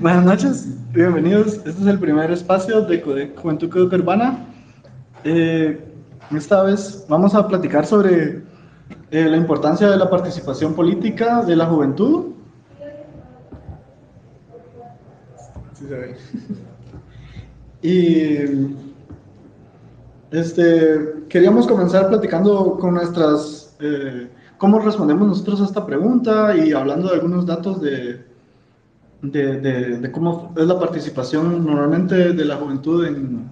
Buenas noches, bienvenidos. Este es el primer espacio de Juventud Código Urbana. Eh, esta vez vamos a platicar sobre eh, la importancia de la participación política de la juventud. Sí se ve. y este, queríamos comenzar platicando con nuestras, eh, cómo respondemos nosotros a esta pregunta y hablando de algunos datos de, de, cómo es la participación normalmente de la juventud en,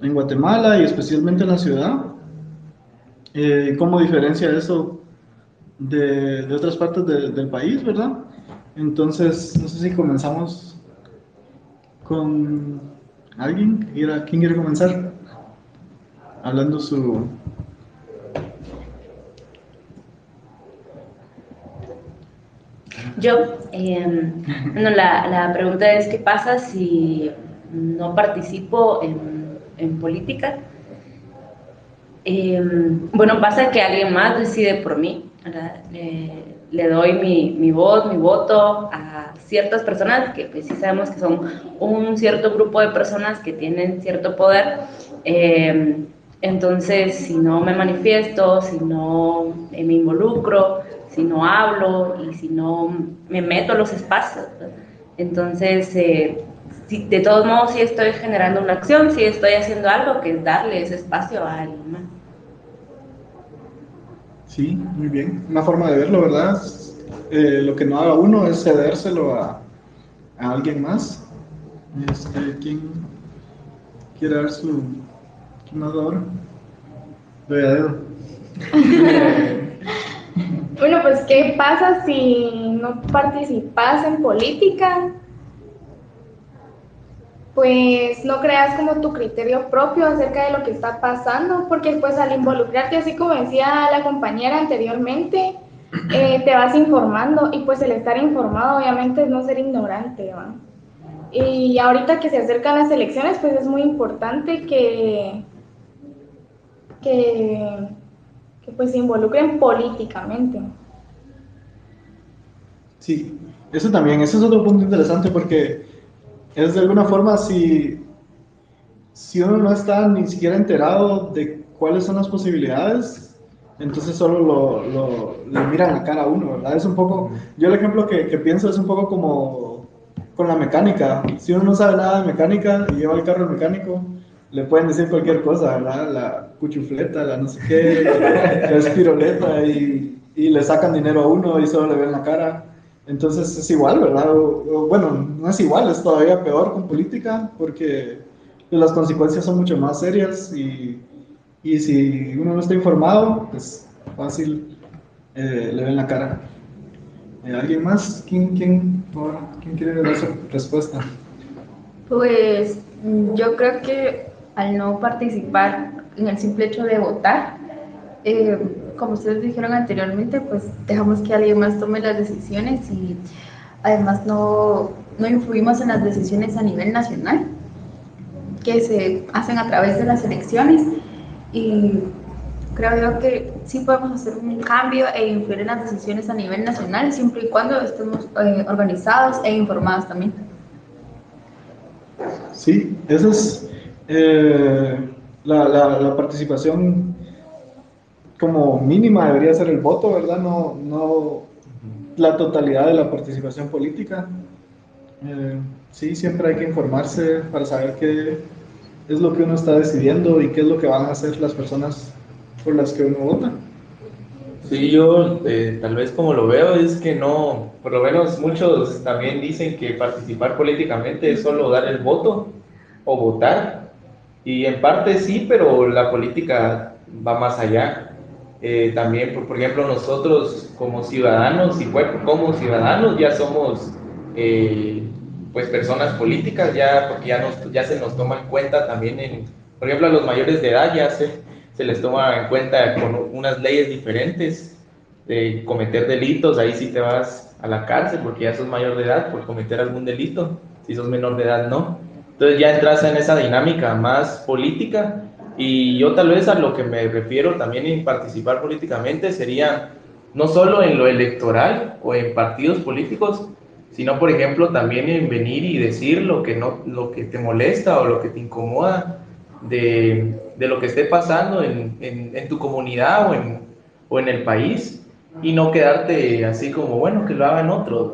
en Guatemala y especialmente en la ciudad. Eh, ¿Cómo diferencia eso de, de otras partes del país, verdad? Entonces, no sé si comenzamos con alguien. ¿Quién quiere comenzar? hablando su... Yo, em, bueno, la, la, pregunta es, ¿qué pasa si no participo en, en política? Em, bueno, pasa que alguien más decide por mí, le, doy mi, mi, voz, mi voto a ciertas personas que pues sí sabemos que son un cierto grupo de personas que tienen cierto poder. Eh, entonces, si no me manifiesto, si no me involucro, si no hablo y si no me meto a los espacios, entonces, eh, de todos modos, sí estoy generando una acción, sí estoy haciendo algo que es darle ese espacio a alguien más. Sí, muy bien. Una forma de verlo, ¿verdad? Eh, lo que no haga uno es cedérselo a, a alguien más. Este, ¿Quién quiere dar su ahora? bueno, pues, ¿qué pasa si no participas en política? Pues no creas como tu criterio propio acerca de lo que está pasando, porque pues al involucrarte, así como decía la compañera anteriormente, eh, te vas informando y pues el estar informado obviamente es no ser ignorante, Y ahorita que se acercan las elecciones, pues es muy importante que que, pues se involucren políticamente. Sí, eso también, ese es otro punto interesante porque es de alguna forma si, si uno no está ni siquiera enterado de cuáles son las posibilidades, entonces solo lo, lo, le miran la cara a uno, ¿verdad? Es un poco, yo el ejemplo que, que, pienso es un poco como con la mecánica. Si uno no sabe nada de mecánica y lleva el carro mecánico, le pueden decir cualquier cosa, ¿verdad? La cuchufleta, la no sé qué, la espiroleta y, y, le sacan dinero a uno y solo le ven la cara. Entonces es igual, ¿verdad? bueno, no es igual, es todavía peor con política porque las consecuencias son mucho más serias y, y si uno no está informado, pues fácil eh, le ven la cara. Eh, ¿Alguien más? ¿Quién, quién, ¿Quién quiere dar su respuesta? Pues yo creo que al no participar en el simple hecho de votar, eh, como ustedes dijeron anteriormente, pues dejamos que alguien más tome las decisiones y además no, no influimos en las decisiones a nivel nacional que se hacen a través de las elecciones y creo yo que sí podemos hacer un cambio e influir en las decisiones a nivel nacional siempre y cuando estemos eh, organizados e informados también. Sí, eso es eh, la, la, participación como mínima debería ser el voto, ¿verdad? No, no la totalidad de la participación política. Eh, sí, siempre hay que informarse para saber qué es lo que uno está decidiendo y qué es lo que van a hacer las personas por las que uno vota. Sí, yo eh, tal vez como lo veo es que no, por lo menos muchos también dicen que participar políticamente es solo dar el voto o votar, y en parte sí, pero la política va más allá. Eh, también, por, ejemplo, nosotros como ciudadanos y como ciudadanos ya somos eh, pues personas políticas, ya porque ya, nos, ya se nos toma en cuenta también, en, por ejemplo, a los mayores de edad ya se, se les toma en cuenta con unas leyes diferentes de cometer delitos, ahí sí te vas a la cárcel porque ya sos mayor de edad por cometer algún delito, si sos menor de edad no. Entonces ya entras en esa dinámica más política y yo tal vez a lo que me refiero también en participar políticamente sería no solo en lo electoral o en partidos políticos, sino por ejemplo también en venir y decir lo que, no, lo que te molesta o lo que te incomoda de, de lo que esté pasando en, en, tu comunidad o en, o en, el país y no quedarte así como, bueno, que lo hagan otros,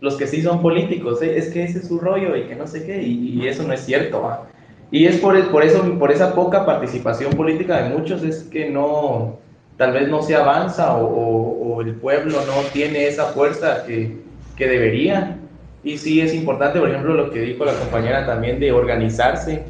los que sí son políticos, ¿eh? es que ese es su rollo y que no sé qué, y, eso no es cierto. Y es por, por, eso, por esa poca participación política de muchos, es que no, tal vez no se avanza o, el pueblo no tiene esa fuerza que, que debería. Y sí es importante, por ejemplo, lo que dijo la compañera también de organizarse,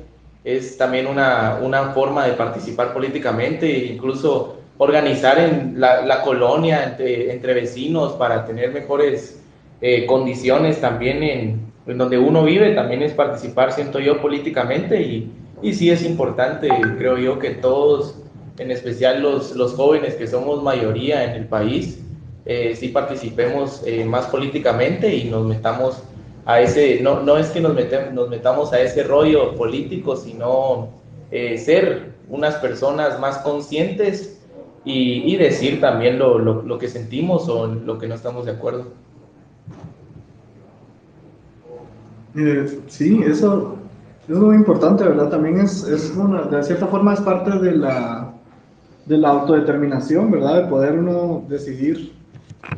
es también una, una forma de participar políticamente, incluso organizar en la, colonia entre, entre, vecinos para tener mejores eh, condiciones también en, en, donde uno vive, también es participar, siento yo, políticamente y, y sí es importante, creo yo, que todos, en especial los, los jóvenes que somos mayoría en el país, eh, sí participemos eh, más políticamente y nos metamos a ese, no, no es que nos, metemos, nos metamos a ese rollo político, sino eh, ser unas personas más conscientes y, y decir también lo, lo, lo, que sentimos o lo que no estamos de acuerdo. Eh, sí, eso, es muy importante, ¿verdad? También es, es una, de cierta forma es parte de la, de la autodeterminación, ¿verdad? De poder uno decidir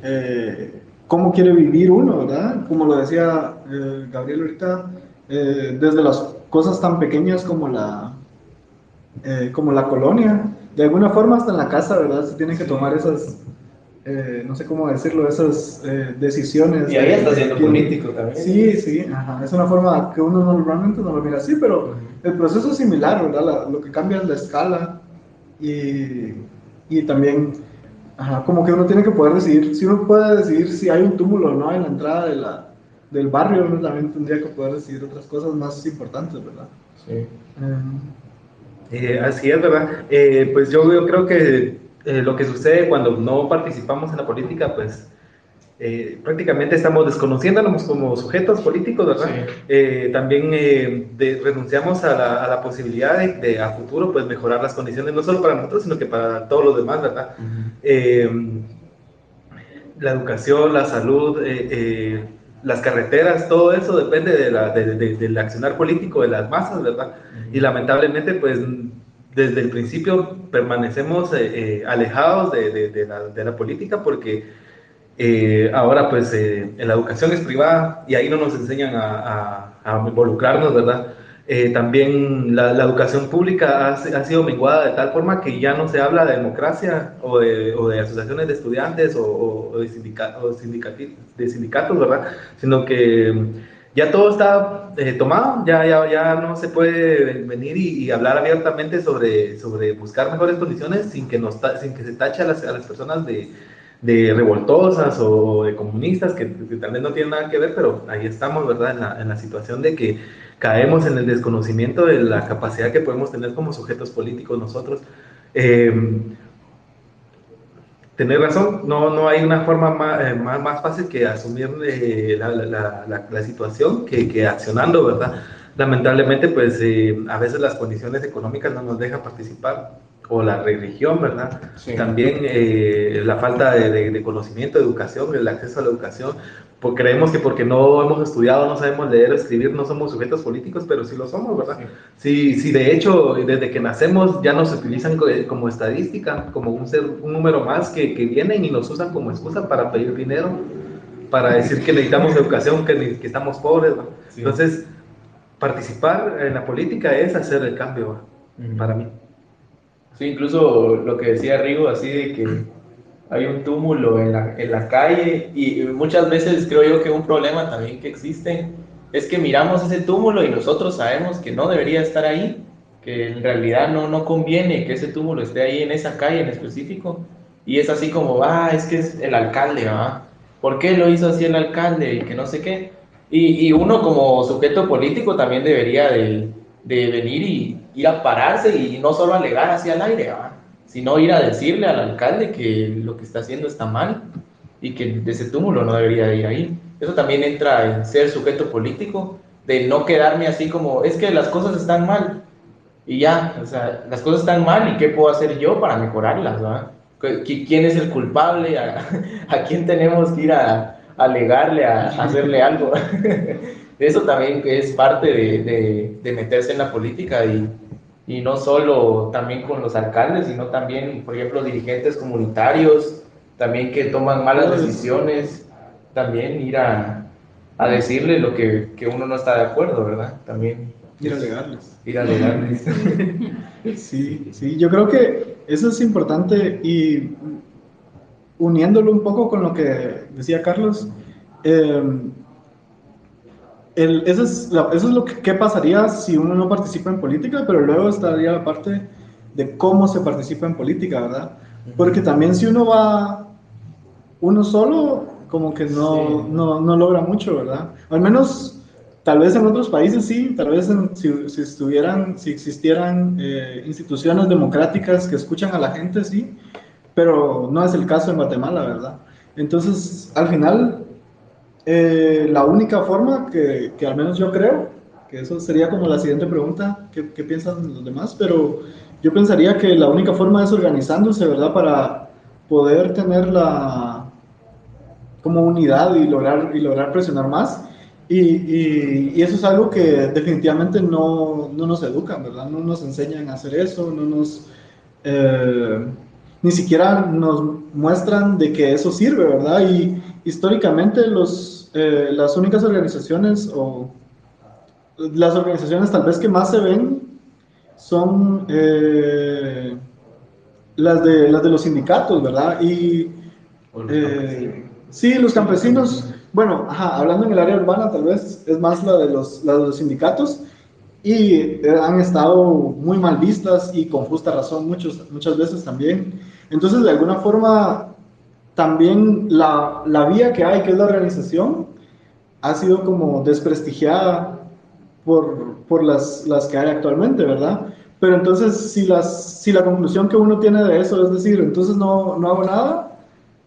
eh, cómo quiere vivir uno, ¿verdad? Como lo decía eh, Gabriel ahorita, eh, desde las cosas tan pequeñas como la, como la colonia, de alguna forma hasta en la casa, ¿verdad? Se tienen que tomar esas, no sé cómo decirlo, esas decisiones. Y ahí está siendo político también. Sí, sí, ajá. es una forma que uno normalmente no lo mira así, pero el proceso es similar, ¿verdad? lo que cambia es la escala y, y también Ajá, como que uno tiene que poder decidir, si uno puede decidir si hay un túmulo o no en la entrada de la, del barrio, uno también tendría que poder decidir otras cosas más importantes, ¿verdad? Sí. Eh, así es, ¿verdad? Eh, pues yo, yo, creo que eh, lo que sucede cuando no participamos en la política, pues eh, prácticamente estamos desconociéndonos como sujetos políticos, ¿verdad? Eh, también renunciamos a la, a la posibilidad de, a futuro pues mejorar las condiciones, no solo para nosotros, sino que para todos los demás, ¿verdad? la educación, la salud, las carreteras, todo eso depende de la, del accionar político de las masas, ¿verdad? Y lamentablemente pues desde el principio permanecemos alejados de, la, de la política porque eh, ahora pues eh, la educación es privada y ahí no nos enseñan a, involucrarnos, ¿verdad? Eh, también la, educación pública ha, ha, sido menguada de tal forma que ya no se habla de democracia o de, o de asociaciones de estudiantes o, de, sindicatos, de sindicatos, ¿verdad? Sino que ya todo está tomado, ya, ya, ya no se puede venir y, hablar abiertamente sobre, sobre buscar mejores condiciones sin que, nos, sin que se tache a las, personas de de revoltosas o de comunistas que, tal vez no tienen nada que ver, pero ahí estamos, ¿verdad? En la, en la, situación de que caemos en el desconocimiento de la capacidad que podemos tener como sujetos políticos nosotros. Eh, tener razón, no, no hay una forma más, eh, más, más fácil que asumir eh, la, la, la, situación que, que, accionando, ¿verdad? Lamentablemente, pues a veces las condiciones económicas no nos dejan participar o la religión, ¿verdad? También eh, la falta de, conocimiento, de educación, el acceso a la educación, porque creemos que porque no hemos estudiado, no sabemos leer o escribir, no somos sujetos políticos, pero sí lo somos, ¿verdad? Sí, sí, de hecho, desde que nacemos ya nos utilizan como estadística, como un, ser, un número más que, que vienen y nos usan como excusa para pedir dinero, para decir que necesitamos educación, que, que estamos pobres, Entonces, participar en la política es hacer el cambio, para mí. Sí, incluso lo que decía Rigo, así de que hay un túmulo en la, en la calle y muchas veces creo yo que un problema también que existe es que miramos ese túmulo y nosotros sabemos que no debería estar ahí, que en realidad no, no conviene que ese túmulo esté ahí en esa calle en específico. Y es así como, ah, es que es el alcalde, ¿va? ¿Por qué lo hizo así el alcalde? Y que no sé qué. Y, y uno como sujeto político también debería de, de venir y ir a pararse y no solo alegar hacia el aire, sino ir a decirle al alcalde que lo que está haciendo está mal y que ese túmulo no debería ir ahí. Eso también entra en ser sujeto político, de no quedarme así como, es que las cosas están mal y ya, o sea, las cosas están mal y qué puedo hacer yo para mejorarlas, ¿Quién es el culpable? ¿A, quién tenemos que ir a, alegarle, a, a hacerle algo. Eso también es parte de, de meterse en la política y, y no solo también con los alcaldes, sino también, por ejemplo, dirigentes comunitarios, también que toman malas decisiones, también ir a, a decirle lo que, que, uno no está de acuerdo, ¿verdad? También. Ir a alegarles. Ir a alegarles. sí, sí, yo creo que eso es importante y uniéndolo un poco con lo que decía Carlos, eh, el, eso, es, eso es lo que pasaría si uno no participa en política, pero luego estaría la parte de cómo se participa en política, ¿verdad? Porque también si uno va uno solo, como que no, sí. no, no, logra mucho, ¿verdad? Al menos, tal vez en otros países sí, tal vez en, si, si, estuvieran, si existieran eh, instituciones democráticas que escuchan a la gente, sí, pero no es el caso en Guatemala, ¿verdad? Entonces, al final, eh, la única forma que, que, al menos yo creo, que eso sería como la siguiente pregunta, ¿qué, qué piensan los demás? Pero yo pensaría que la única forma es organizándose, ¿verdad? Para poder tener la como unidad y lograr, y lograr presionar más. Y, y, y, eso es algo que definitivamente no, no, nos educan, ¿verdad? No nos enseñan a hacer eso, no nos... Eh, ni siquiera nos muestran de que eso sirve, ¿verdad? Y históricamente los, eh, las únicas organizaciones o las organizaciones tal vez que más se ven son eh, las, de, las de los sindicatos, ¿verdad? Y eh, sí, los campesinos, bueno, ajá, hablando en el área urbana tal vez es más la de los, la de los sindicatos y han estado muy mal vistas y con justa razón muchos, muchas veces también. Entonces, de alguna forma, también la, la vía que hay, que es la organización, ha sido como desprestigiada por, por las, las que hay actualmente, ¿verdad? Pero entonces, si, las, si la conclusión que uno tiene de eso es decir, entonces no, no hago nada,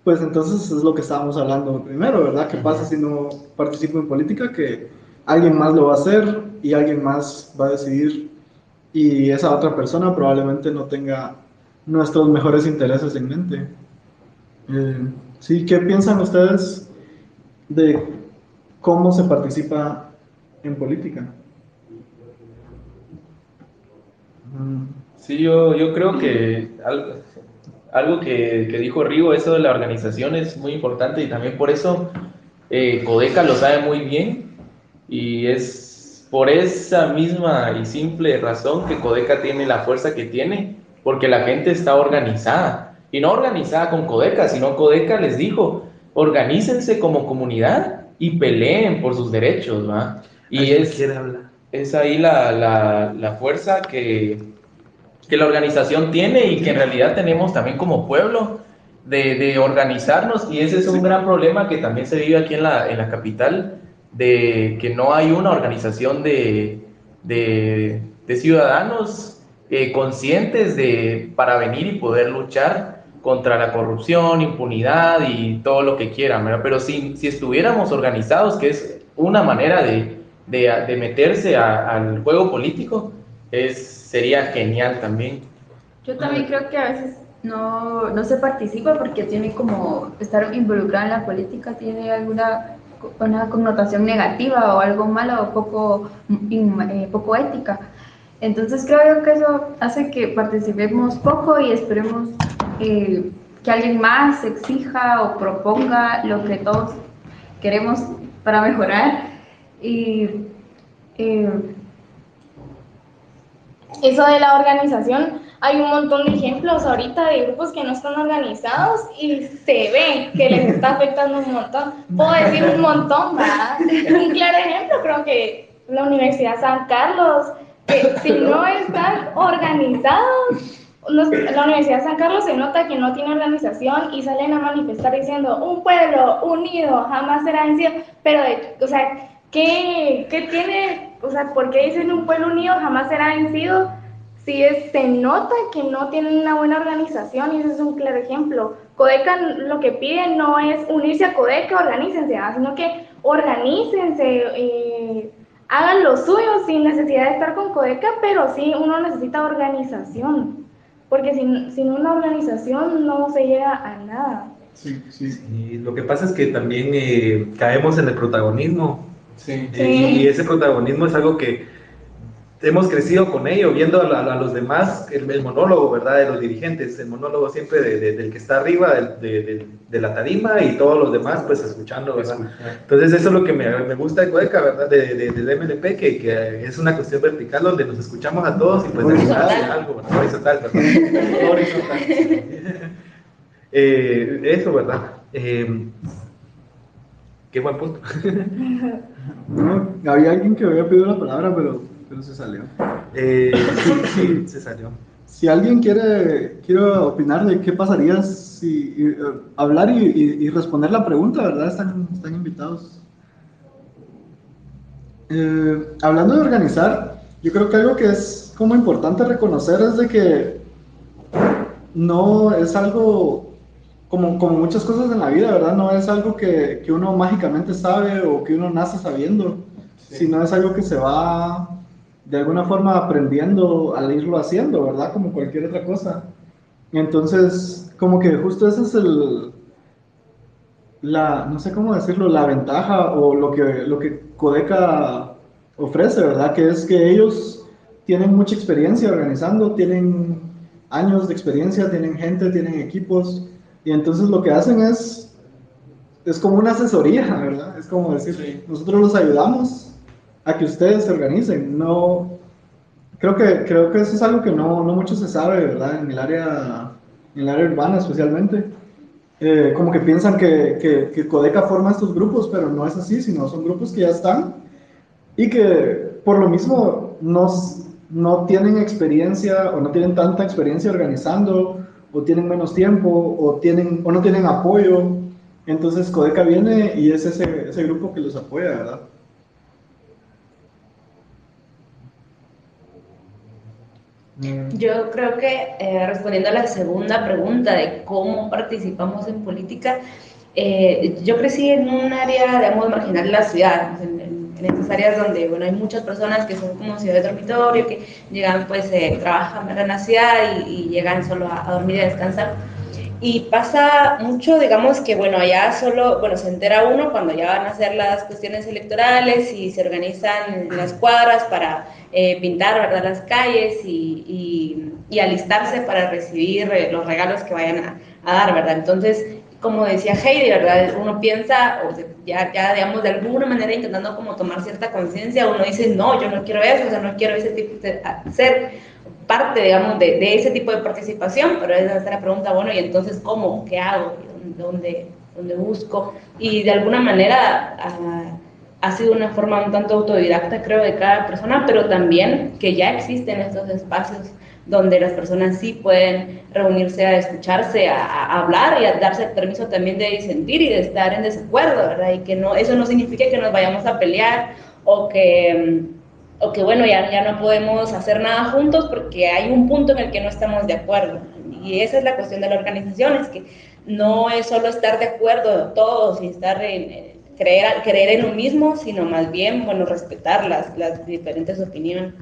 pues entonces es lo que estábamos hablando primero, ¿verdad? ¿Qué pasa si no participo en política? Que alguien más lo va a hacer y alguien más va a decidir y esa otra persona probablemente no tenga nuestros mejores intereses en mente. Eh, sí, ¿qué piensan ustedes de cómo se participa en política? Sí, yo, yo creo que algo, algo que, que, dijo Rigo, eso de la organización es muy importante y también por eso eh, Codeca lo sabe muy bien y es por esa misma y simple razón que Codeca tiene la fuerza que tiene, porque la gente está organizada y no organizada con Codeca, sino Codeca les dijo, organícense como comunidad y peleen por sus derechos, ¿va? Y es, es ahí la, la, la fuerza que, que, la organización tiene y que en realidad tenemos también como pueblo de, de organizarnos y ese es un gran problema que también se vive aquí en la, en la capital, de que no hay una organización de, de, de ciudadanos eh, conscientes de, para venir y poder luchar contra la corrupción, impunidad y todo lo que quieran, ¿verdad? Pero si, si estuviéramos organizados, que es una manera de, de, de meterse a, al juego político, es, sería genial también. Yo también creo que a veces no, no se participa porque tiene como estar involucrado en la política, tiene alguna una connotación negativa o algo malo o poco, eh, poco ética. Entonces creo que eso hace que participemos poco y esperemos eh, que alguien más exija o proponga lo que todos queremos para mejorar. Y eh, eso de la organización, hay un montón de ejemplos ahorita de grupos que no están organizados y se ve que les está afectando un montón. Puedo decir un montón, ¿verdad? Un claro ejemplo, creo que la Universidad San Carlos, que si no están organizados, la Universidad San Carlos se nota que no tiene organización y salen a manifestar diciendo un pueblo unido jamás será vencido, pero, de, o sea, ¿qué, ¿qué tiene, o sea, por qué dicen un pueblo unido jamás será vencido? Si es, se nota que no tienen una buena organización y ese es un claro ejemplo. Codeca lo que pide no es unirse a Codeca, organícense, sino que organícense, eh, hagan lo suyo sin necesidad de estar con Codeca, pero sí uno necesita organización, porque sin, sin una organización no se llega a nada. Sí, sí. Y lo que pasa es que también eh, caemos en el protagonismo. Sí. Eh, Y ese protagonismo es algo que hemos crecido con ello, viendo a, la- a los demás, el, el monólogo, ¿verdad? De los dirigentes, el monólogo siempre de- de- del que está arriba de, de- de la tarima y todos los demás, pues escuchando, ¿verdad? Entonces eso es lo que me, me gusta de Cueca, ¿verdad? De, de- del MLP, que, que es una cuestión vertical donde nos escuchamos a todos y pues de Horizontal. algo, ¿verdad? Horizontal, ¿verdad? Horizontal. Eh, eso, ¿verdad? Eh, qué buen punto. No, había alguien que había pedido la palabra, pero, pero se salió. Eh, sí, sí, se salió. Si alguien quiere, quiere opinar de qué pasaría si y, eh, hablar y, y- y responder la pregunta, ¿verdad? Están, están invitados. Eh, hablando de organizar, yo creo que algo que es como importante reconocer es de que no es algo como, como muchas cosas en la vida, ¿verdad? No es algo que, que uno mágicamente sabe o que uno nace sabiendo, sino es algo que se va de alguna forma aprendiendo al irlo haciendo, ¿verdad? Como cualquier otra cosa. Entonces, como que justo ese es el, la, no sé cómo decirlo, la ventaja o lo que, lo que Codeca ofrece, ¿verdad? Que es que ellos tienen mucha experiencia organizando, tienen años de experiencia, tienen gente, tienen equipos, y entonces lo que hacen es, es como una asesoría, ¿verdad? Es como decir, Sí. nosotros los ayudamos a que ustedes se organicen, no... Creo que, creo que eso es algo que no, no mucho se sabe, ¿verdad? En el área, en el área urbana especialmente. Eh, como que piensan que, que, que Codeca forma estos grupos, pero no es así, sino son grupos que ya están y que por lo mismo no, no tienen experiencia o no tienen tanta experiencia organizando o tienen menos tiempo o, tienen, o no tienen apoyo. Entonces Codeca viene y es ese, ese grupo que los apoya, ¿verdad? Yo creo que eh, respondiendo a la segunda pregunta de cómo participamos en política, eh, yo crecí en un área, digamos, marginal de la ciudad, en, en- estas áreas donde, bueno, hay muchas personas que son como ciudad de dormitorio, que llegan, pues, eh, trabajan en la ciudad y, y llegan solo a, a dormir y a descansar. Y pasa mucho, digamos que, bueno, allá solo, bueno, se entera uno cuando ya van a hacer las cuestiones electorales y se organizan las cuadras para eh, pintar, ¿verdad?, las calles y, y- alistarse para recibir eh, los regalos que vayan a, a dar, ¿verdad? Entonces, como decía Heidi, ¿verdad? Uno piensa, o sea, ya, ya, digamos, de alguna manera intentando como tomar cierta conciencia, uno dice, no, yo no quiero eso, o sea, no quiero ese tipo de ser parte, digamos, de, ese tipo de participación, pero es la pregunta, bueno, ¿y entonces cómo? ¿Qué hago? ¿Dónde, dónde busco? Y de alguna manera ah, ha sido una forma un tanto autodidacta, creo, de cada persona, pero también que ya existen estos espacios donde las personas sí pueden reunirse a escucharse, a, hablar y a darse el permiso también de disentir y de estar en desacuerdo, ¿verdad? Y que no, eso no significa que nos vayamos a pelear o que, o que bueno, ya, ya no podemos hacer nada juntos porque hay un punto en el que no estamos de acuerdo. Y esa es la cuestión de la organización, es que no es solo estar de acuerdo todos y estar en, creer, creer en lo mismo, sino más bien, bueno, respetar las, las diferentes opiniones.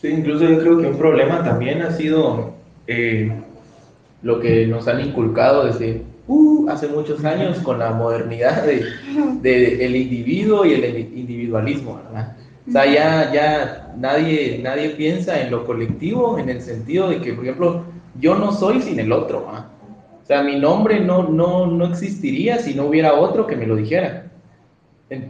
Sí, incluso yo creo que un problema también ha sido eh, lo que nos han inculcado desde uh, hace muchos años con la modernidad de, de el individuo y el individualismo. O sea, ya, ya nadie, nadie piensa en lo colectivo en el sentido de que, por ejemplo, yo no soy sin el otro. O sea, mi nombre no, no, no existiría si no hubiera otro que me lo dijera.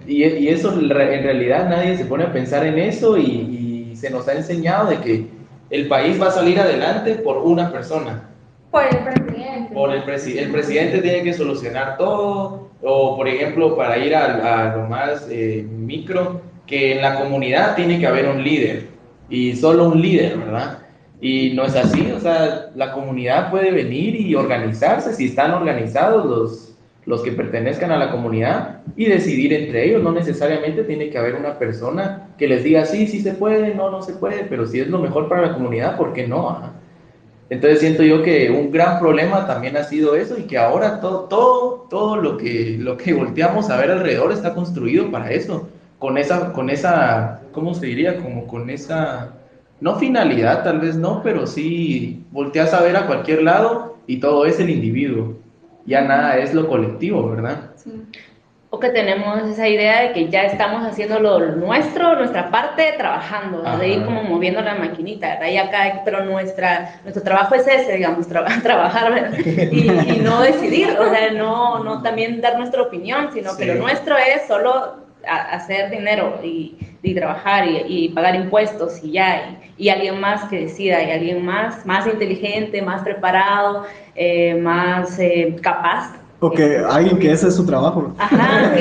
Y, eso en re- en realidad nadie se pone a pensar en eso y, se nos ha enseñado de que el país va a salir adelante por una persona. Por el. Por el, presi- el presidente tiene que solucionar todo, o por ejemplo, para ir a, a lo más eh, micro, que en la comunidad tiene que haber un líder, y solo un líder, ¿verdad? Y no es así, o sea, la comunidad puede venir y organizarse, si están organizados los, los que pertenezcan a la comunidad, y decidir entre ellos, no necesariamente tiene que haber una persona que les diga, sí, sí se puede, no, no se puede, pero si es lo mejor para la comunidad, ¿por qué no? Entonces siento yo que un gran problema también ha sido eso y que ahora todo, todo, todo lo que, lo que volteamos a ver alrededor está construido para eso, con esa, con esa, ¿cómo se diría? Como con esa, no finalidad tal vez no, pero sí volteas a ver a cualquier lado y todo es el individuo. Ya nada es lo colectivo, ¿verdad? Sí. O que tenemos esa idea de que ya estamos haciendo lo nuestro, nuestra parte, trabajando, Ajá. de ir como moviendo la maquinita, ¿verdad? Y acá, pero nuestra, nuestro trabajo es ese, digamos, tra- trabajar, ¿verdad? Y, y no decidir, o sea, no, no también dar nuestra opinión, sino que Sí. lo nuestro es solo hacer dinero y, y trabajar y, y pagar impuestos y ya, y, y alguien más que decida, y alguien más, más inteligente, más preparado, eh, más eh, capaz. O que alguien que ese es su trabajo. Ajá,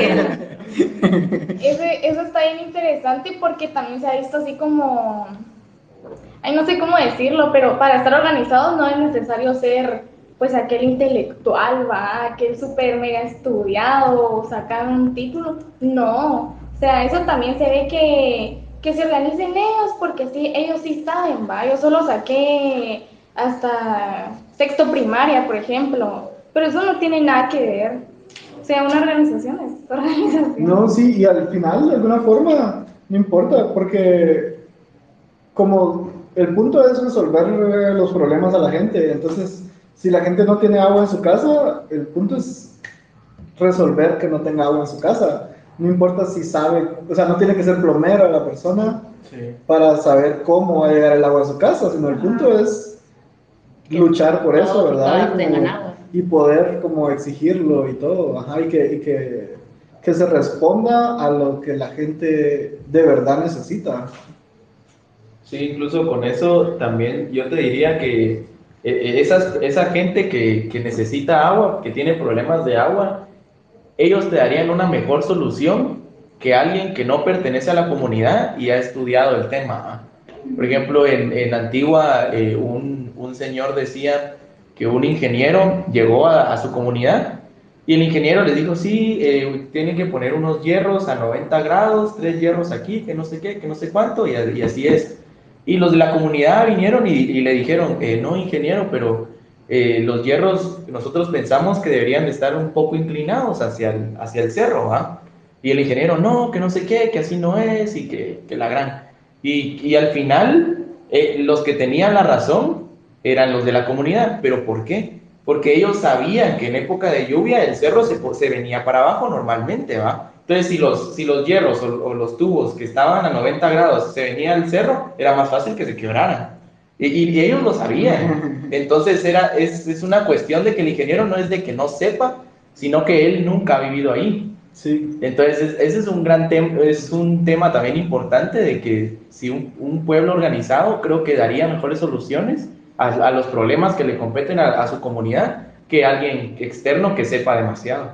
Ese- eso está bien interesante porque también se ha visto así como, ay, no sé cómo decirlo, pero para estar organizados no es necesario ser pues aquel intelectual, va, aquel súper mega estudiado sacar un título, no, o sea, eso también se ve que, que se organicen ellos porque sí, ellos sí saben, va, yo solo saqué hasta sexto primaria, por ejemplo, pero eso no tiene nada que ver, o sea, una organización es organización. No, sí, y al final, de alguna forma, no importa, porque como el punto es resolver eh, los problemas a la gente, entonces, si la gente no tiene agua en su casa, el punto es resolver que no tenga agua en su casa. No importa si sabe, o sea, no tiene que ser plomero la persona Sí. para saber cómo va a llegar el agua a su casa, sino el punto es luchar por eso, ¿verdad? como-. Y poder como exigirlo y todo, ajá, y que, y que, que se responda a lo que la gente de verdad necesita. Sí, incluso con eso también yo te diría que eh, eh, esas, esa gente que, que necesita agua, que tiene problemas de agua, ellos te darían una mejor solución que alguien que no pertenece a la comunidad y ha estudiado el tema. Por ejemplo, en, en Antigua eh, un, un señor decía que un ingeniero llegó a, su comunidad y el ingeniero les dijo, sí, eh, tienen que poner unos hierros a 90 grados, tres hierros aquí, que no sé qué, que no sé cuánto, y, así es. Y los de la comunidad vinieron y, le dijeron, eh, no, ingeniero, pero eh, los hierros nosotros pensamos que deberían de estar un poco inclinados hacia el, hacia el cerro, ¿ah? Y el ingeniero, no, que no sé qué, que así no es y que, que la gran. Y, y al final, eh, los que tenían la razón eran los de la comunidad. ¿Pero por qué? Porque ellos sabían que en época de lluvia el cerro se, se venía para abajo normalmente, ¿va? Entonces, si los, si los hierros o, o los tubos que estaban a 90 grados se venía al cerro, era más fácil que se quebraran. Y, ellos lo sabían. Entonces, era, es, es una cuestión de que el ingeniero no es de que no sepa, sino que él nunca ha vivido ahí. Sí, Entonces, es- ese es un gran tema, es un tema también importante de que si un, un pueblo organizado creo que daría mejores soluciones a, a los problemas que le competen a, a su comunidad que alguien externo que sepa demasiado.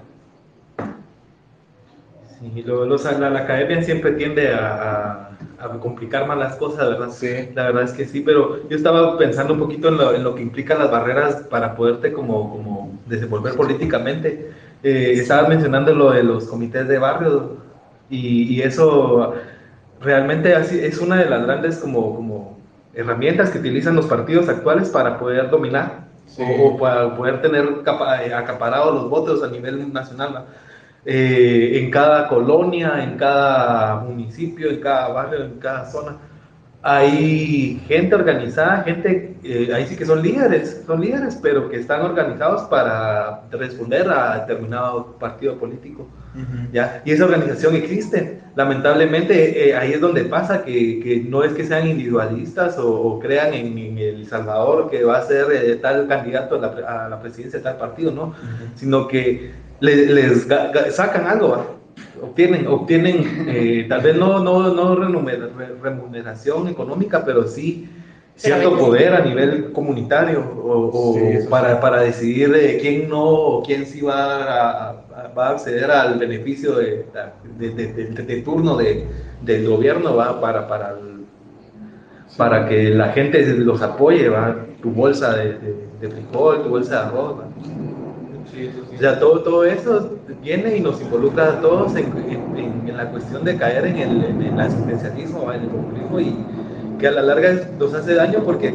Sí, lo- los- la, la academia siempre tiende a, a- a complicar más las cosas, ¿verdad? Sí. La verdad es que sí, pero yo estaba pensando un poquito en lo, en lo que implican las barreras para poderte como, como desenvolver políticamente. Eh, estabas mencionando lo de los comités de barrio y, y eso realmente así es una de las grandes como, como herramientas que utilizan los partidos actuales para poder dominar Sí. o, o para poder tener eh, acaparados los votos a nivel nacional. Eh, en cada colonia, en cada municipio, en cada barrio, en cada zona. Hay gente organizada, gente, eh, ahí sí que son líderes, son líderes, pero que están organizados para responder a determinado partido político. ¿ya? Y esa organización existe. Lamentablemente eh, ahí es donde pasa que, que no es que sean individualistas o, o crean en, en El Salvador que va a ser eh, tal candidato a la, a la presidencia de tal partido, ¿no? Sino que le- les ga- sacan algo. Obtienen, obtienen eh, tal vez no, no, no remuner- re- remuneración económica, pero sí cierto Pero- poder a nivel comunitario o, o Sí, para, para decidir eh, quién no o quién sí va a, a- va a acceder al beneficio de, de, de- de- de turno de, del gobierno ¿va? Para, para, el- para que la gente los apoye, ¿va? tu bolsa de, de- de frijol, tu bolsa de arroz. ¿va? O sea, todo, todo eso viene y nos involucra a todos en, en- en- la cuestión de caer en el, en el asistencialismo, en el populismo y que a la larga nos hace daño porque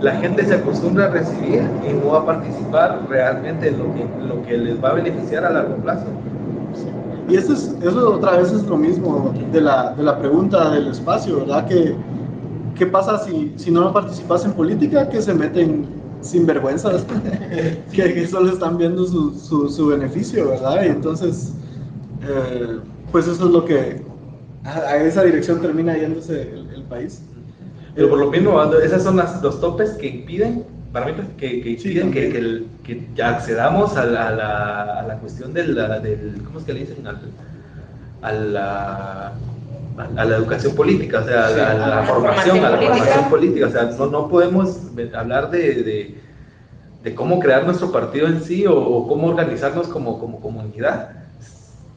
la gente se acostumbra a recibir y no a participar realmente en lo que, lo que les va a beneficiar a largo plazo. y eso, es, eso otra vez es lo mismo de la, de la pregunta del espacio, ¿verdad? Que, ¿Qué pasa si, si no participas en política? Que se meten sinvergüenzas que, que solo están viendo su, su, su beneficio, ¿verdad? Y entonces, eh, pues eso es lo que a, a esa dirección termina yéndose el, el país. Pero por lo mismo, esos son las, los topes que impiden, para mí, que, que Sí, impiden que, que, el- que accedamos a la, a la, a la cuestión de la, del, ¿cómo es que le dicen? Al- a la, a la educación política, o sea, a la, a la a la formación, a la formación formación política, o sea, no, no podemos hablar de, de, de cómo crear nuestro partido en sí o, o cómo organizarnos como, como comunidad,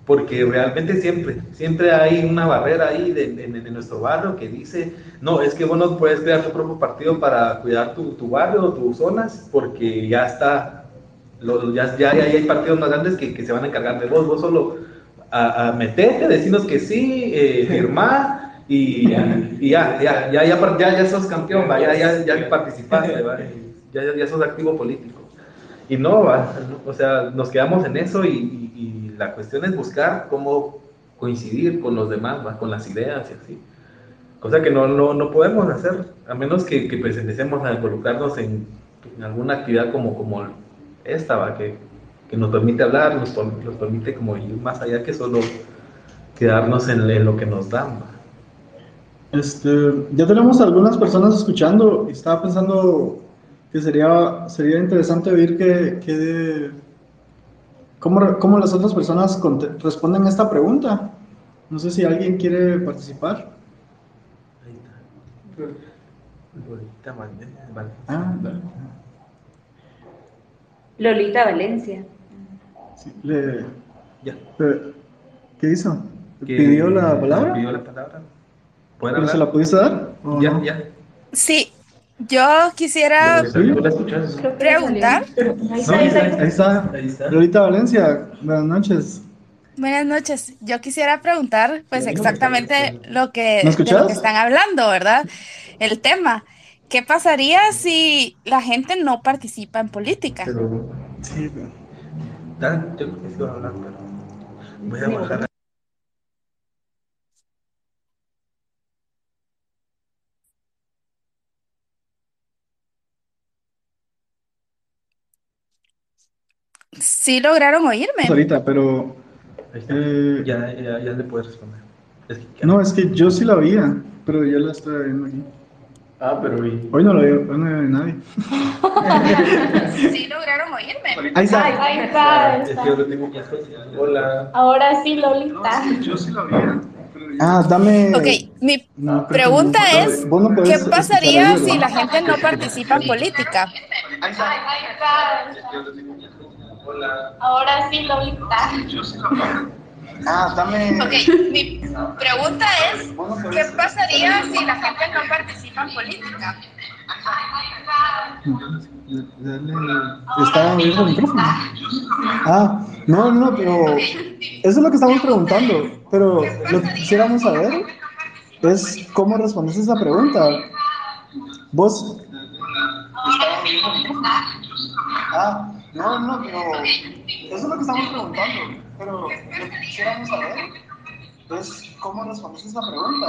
porque realmente siempre, siempre hay una barrera ahí de- de nuestro barrio que dice, no, es que vos no puedes crear tu propio partido para cuidar tu, tu barrio o tus zonas, porque ya está, lo- ya, ya, ya hay partidos más grandes que, que se van a encargar de vos, vos solo a, a meterte, decirnos que sí, eh, firmar y, y ya, ya, ya, ya, ya, ya sos campeón, va, ya, ya, ya participaste, va, ya, ya, ya sos activo político. Y no, va, o sea, nos quedamos en eso y, y- y la cuestión es buscar cómo coincidir con los demás, va, con las ideas y así. Cosa que no, no, no podemos hacer, a menos que, que pues empecemos a involucrarnos en, en alguna actividad como, como esta, va, que, que nos permite hablar, nos, nos permite como ir más allá que solo quedarnos en, en lo que nos dan. Este, ya tenemos algunas personas escuchando y estaba pensando que sería, sería interesante oír que, que- cómo, re- cómo las otras personas conte- responden a esta pregunta. No sé si alguien quiere participar. Ahí está. Lolita Valdés, Valdés. Ah, Lolita Valencia. Sí, le- Ya. le- ¿Qué hizo? ¿Pidió la palabra? Pidió la palabra. ¿Pueden ¿Pero se la pudiste dar? ¿O Ya, no? ya. Sí, yo quisiera preguntar. Ahí No, está, ahí está. Lolita Valencia, buenas noches. Buenas noches. Yo quisiera preguntar, pues, exactamente lo que, ¿Me de lo que están hablando, ¿verdad? El tema. ¿Qué pasaría si la gente no participa en política? Pero, Sí, pero- da, yo creo que a hablar, pero voy a bajar. Sí lograron oírme. ahorita, pero. Eh, ya, ya, ya le puedes responder. Es que- no, es que yo sí la oía, pero yo la estoy viendo aquí. Ah, pero y- Hoy no lo veo, hoy no veo a nadie. Sí lograron oírme. Ahí está. Ahí está, ahí está. yo. Hola. Ahora sí, Lolita. yo sí la oía. Ah, dame. Ok, mi No, pregunta no. es, no ¿qué pasaría si ¿no? la gente no participa en política? Ahí está. Hola. Ahora sí, Lolita. Ah, dame. Ok, mi pregunta es, ¿qué pasaría si la gente no participa en política? Está abierto el micrófono. Ah, no, no, pero. Eso es lo que estamos preguntando. Pero lo que quisiéramos saber es cómo respondes esa pregunta. Vos. Ah, no, no, pero. Eso es lo que estamos preguntando. Pero lo que quisiéramos saber es cómo respondes esa pregunta.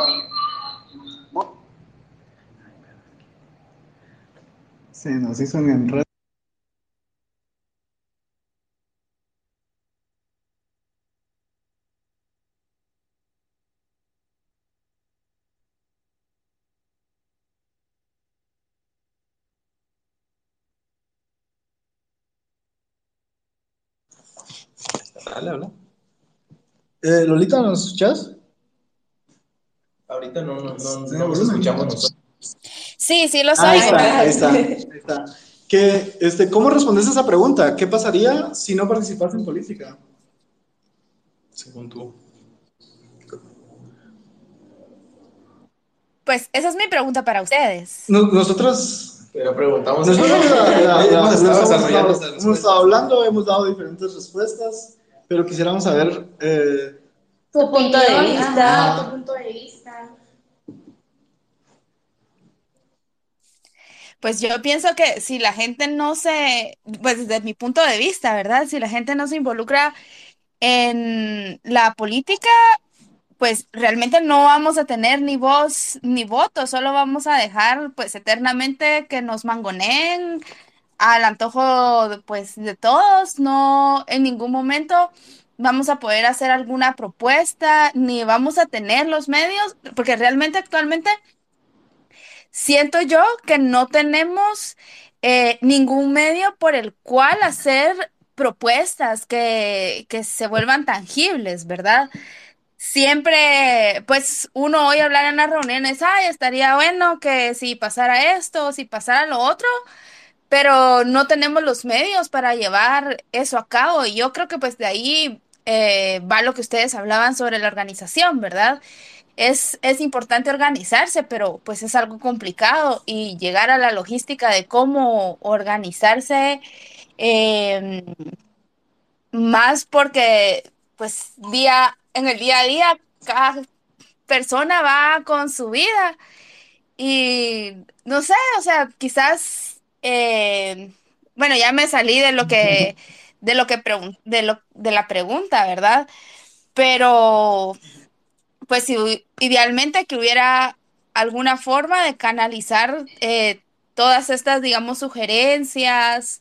Sí, nos hizo un enredo. Dale, habla. Eh, Lolita, ¿nos escuchas? Ahorita no, no, no, nos escuchamos nosotros. Sí, sí lo Ahí soy. está, ahí está, ahí está. Que, este, ¿Cómo respondes a esa pregunta? ¿Qué pasaría si no participas en política? Según tú. Pues esa es mi pregunta para ustedes. No- nosotros, Pero preguntamos. nosotros Hemos hablando, hemos dado diferentes respuestas, pero quisiéramos saber eh, Tu punto de vista. ajá, tu punto de vista. Pues yo pienso que si la gente no se, pues desde mi punto de vista, ¿verdad? Si la gente no se involucra en la política, pues realmente no vamos a tener ni voz ni voto, solo vamos a dejar pues eternamente que nos mangoneen al antojo pues de todos, no en ningún momento vamos a poder hacer alguna propuesta, ni vamos a tener los medios, porque realmente actualmente siento yo que no tenemos eh, ningún medio por el cual hacer propuestas que, que se vuelvan tangibles, ¿verdad? Siempre, pues uno hoy hablar en las reuniones, ay, estaría bueno que si pasara esto, si pasara lo otro, pero no tenemos los medios para llevar eso a cabo. Y yo creo que pues de ahí eh, va lo que ustedes hablaban sobre la organización, ¿verdad? Es, es importante organizarse, pero pues es algo complicado y llegar a la logística de cómo organizarse, eh, más porque pues día, en el día a día cada persona va con su vida y no sé, o sea, quizás, eh, bueno, ya me salí de lo que, de lo que pregun- de lo, de la pregunta, ¿verdad? Pero, pues si- idealmente que hubiera alguna forma de canalizar eh, todas estas, digamos, sugerencias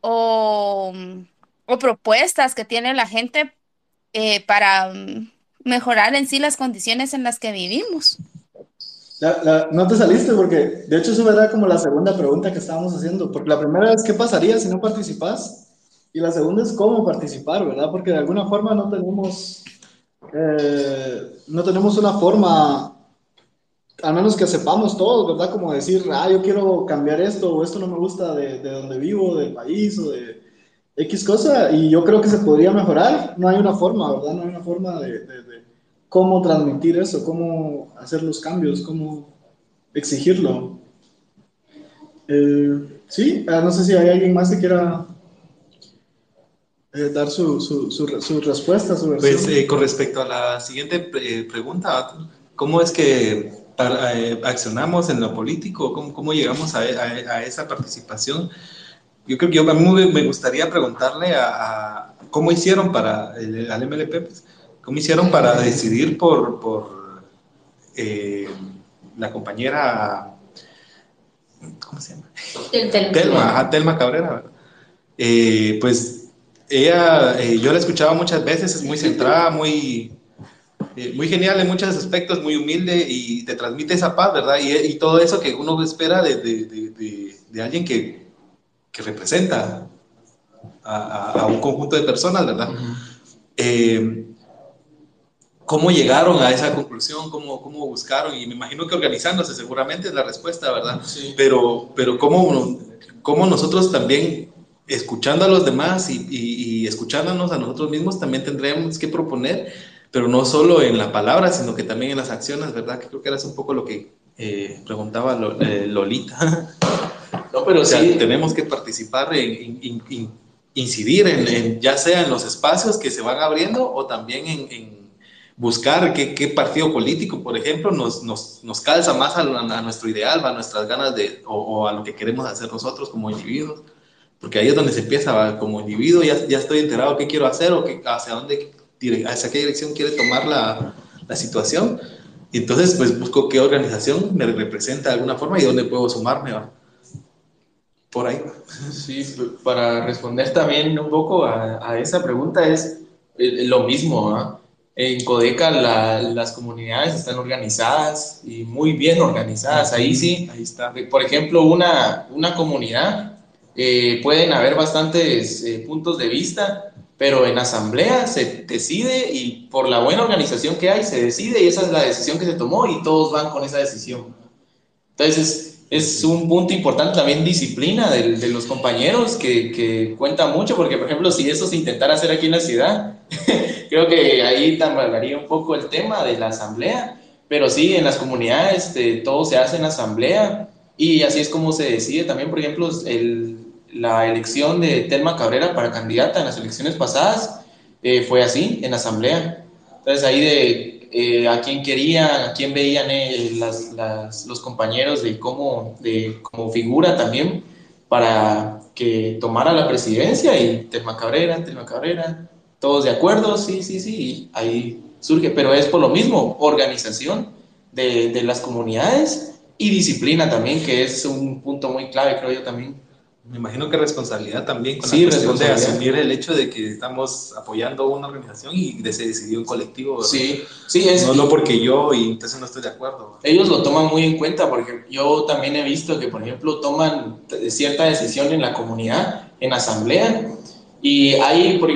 o, o propuestas que tiene la gente eh, para mm, mejorar en sí las condiciones en las que vivimos. No te saliste porque, de hecho, eso era como la segunda pregunta que estábamos haciendo. Porque la primera es, ¿qué pasaría si no participas? Y la segunda es, ¿cómo participar, verdad? Porque de alguna forma no tenemos, eh, no tenemos una forma, al menos que sepamos todos, ¿verdad? Como decir, ah, yo quiero cambiar esto o esto no me gusta de, de donde vivo, del país o de X cosa. Y yo creo que se podría mejorar. No hay una forma, ¿verdad? No hay una forma de cómo transmitir eso, cómo hacer los cambios, cómo exigirlo. Eh, sí, ah, no sé si hay alguien más que quiera eh, dar su, su, su, su respuesta, su versión. Pues eh, con respecto a la siguiente pregunta, ¿cómo es que accionamos en lo político? ¿Cómo, cómo llegamos a, a- esa participación? Yo creo que yo, a mí me gustaría preguntarle a, cómo hicieron para, el, MLP, pues, cómo hicieron para decidir por, por eh, la compañera, ¿cómo se llama? Telma, ajá, Telma Cabrera, ¿verdad? Eh, pues ella, eh, yo la escuchaba muchas veces, es muy centrada, muy, eh, muy genial en muchos aspectos, muy humilde y te transmite esa paz, ¿verdad? Y, y todo eso que uno espera de, de- de- de- de alguien que, que representa a, a- a un conjunto de personas, ¿verdad? Eh, ¿Cómo llegaron a esa conclusión? ¿Cómo, ¿Cómo buscaron? Y me imagino que organizándose seguramente es la respuesta, ¿verdad? Sí. Pero, pero ¿cómo, cómo nosotros también, escuchando a los demás y, y- y escuchándonos a nosotros mismos, también tendremos que proponer, pero no solo en la palabra, sino que también en las acciones, ¿verdad? Que creo que era un poco lo que eh, preguntaba eh, Lolita. No, pero O sea, sí, tenemos que participar en, en- en- incidir en, en- ya sea en los espacios que se van abriendo o también en buscar qué, qué partido político, por ejemplo, nos, nos, nos calza más a, a nuestro ideal, a nuestras ganas de, o, o a lo que queremos hacer nosotros como individuos. Porque ahí es donde se empieza, ¿va? como individuo ya, ya estoy enterado qué quiero hacer o qué, hacia dónde, hacia qué dirección quiere tomar la, la situación. Y entonces, pues busco qué organización me representa de alguna forma y dónde puedo sumarme. ¿va? Por ahí. Sí, para responder también un poco a, a esa pregunta es eh, lo mismo. ¿ah? En Codeca la- las comunidades están organizadas y muy bien organizadas. Ahí sí, Ahí está. por ejemplo, una, una comunidad, eh, pueden haber bastantes eh, puntos de vista, pero en asamblea se decide y por la buena organización que hay se decide y esa es la decisión que se tomó y todos van con esa decisión. Entonces, es un punto importante también disciplina de, los compañeros que, que cuenta mucho, porque por ejemplo, si eso se intentara hacer aquí en la ciudad, creo que ahí tambalearía un poco el tema de la asamblea, pero sí, en las comunidades este, todo se hace en asamblea y así es como se decide también, por ejemplo, el, la elección de Telma Cabrera para candidata en las elecciones pasadas eh, fue así, en asamblea. Entonces ahí de eh, a quién querían, a quién veían eh, los compañeros de cómo, de, como figura también para que tomara la presidencia y Telma Cabrera, Telma Cabrera, todos de acuerdo, sí, sí, sí, ahí surge, pero es por lo mismo, organización de, de las comunidades y disciplina también, que es un punto muy clave, creo yo también. Me imagino que responsabilidad también con Sí, la cuestión de asumir el hecho de que estamos apoyando una organización y de se decidió un colectivo. ¿verdad? Sí, sí, es No, no porque yo y entonces no estoy de acuerdo. ellos lo toman muy en cuenta porque yo también he visto que, por ejemplo, toman cierta decisión en la comunidad, en asamblea, y hay, por,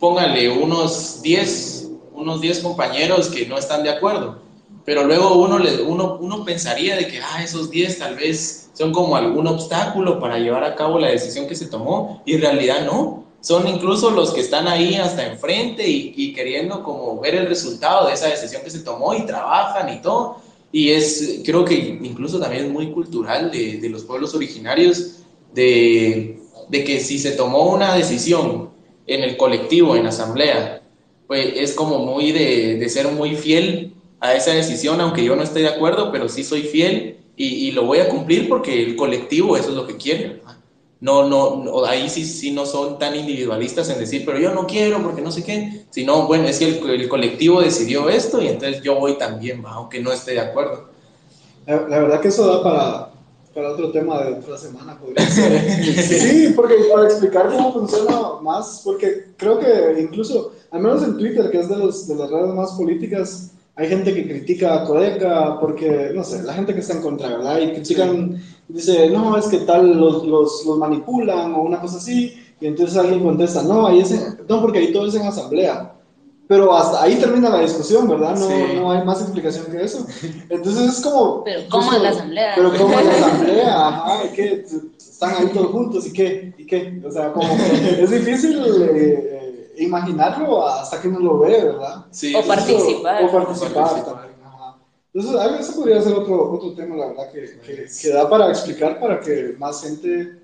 póngale, unos 10, unos 10 compañeros que no están de acuerdo, pero luego uno, le, uno, uno pensaría de que ah, esos 10 tal vez son como algún obstáculo para llevar a cabo la decisión que se tomó, y en realidad no. Son incluso los que están ahí hasta enfrente y, y queriendo como ver el resultado de esa decisión que se tomó y trabajan y todo. Y es, creo que incluso también es muy cultural de, de los pueblos originarios, de, de que si se tomó una decisión en el colectivo, en asamblea, pues es como muy de, de ser muy fiel a esa decisión, aunque yo no esté de acuerdo, pero sí soy fiel y, y lo voy a cumplir porque el colectivo eso es lo que quiere. ¿verdad? No, no, no, ahí sí, sí no son tan individualistas en decir, pero yo no quiero porque no sé qué, sino, bueno, es que el, el colectivo decidió esto y entonces yo voy también, aunque no esté de acuerdo. La, la verdad que eso da para, para otro tema de otra semana, podría ser. Sí, porque para explicar cómo funciona más, porque creo que incluso, al menos en Twitter, que es de, los, de las redes más políticas, hay gente que critica a Codeca porque, no sé, la gente que está en contra, ¿verdad? Y critican, dice, no, es que tal los, los, los manipulan o una cosa así, y entonces alguien contesta, no, ahí es en- no, porque ahí todo es en asamblea. Pero hasta ahí termina la discusión, ¿verdad? No, Sí. no hay más explicación que eso. Entonces es como... Pero ¿cómo en la asamblea? Pero como en la asamblea, ajá, ¿y qué? Están ahí todos juntos, ¿y qué? ¿Y qué? O sea, como es difícil eh, imaginarlo hasta que uno lo ve, ¿verdad? Sí, O participar. O participar Participar. también, ajá. Entonces, algo- eso podría ser otro, otro tema, la verdad, que, que, que da para explicar para que más gente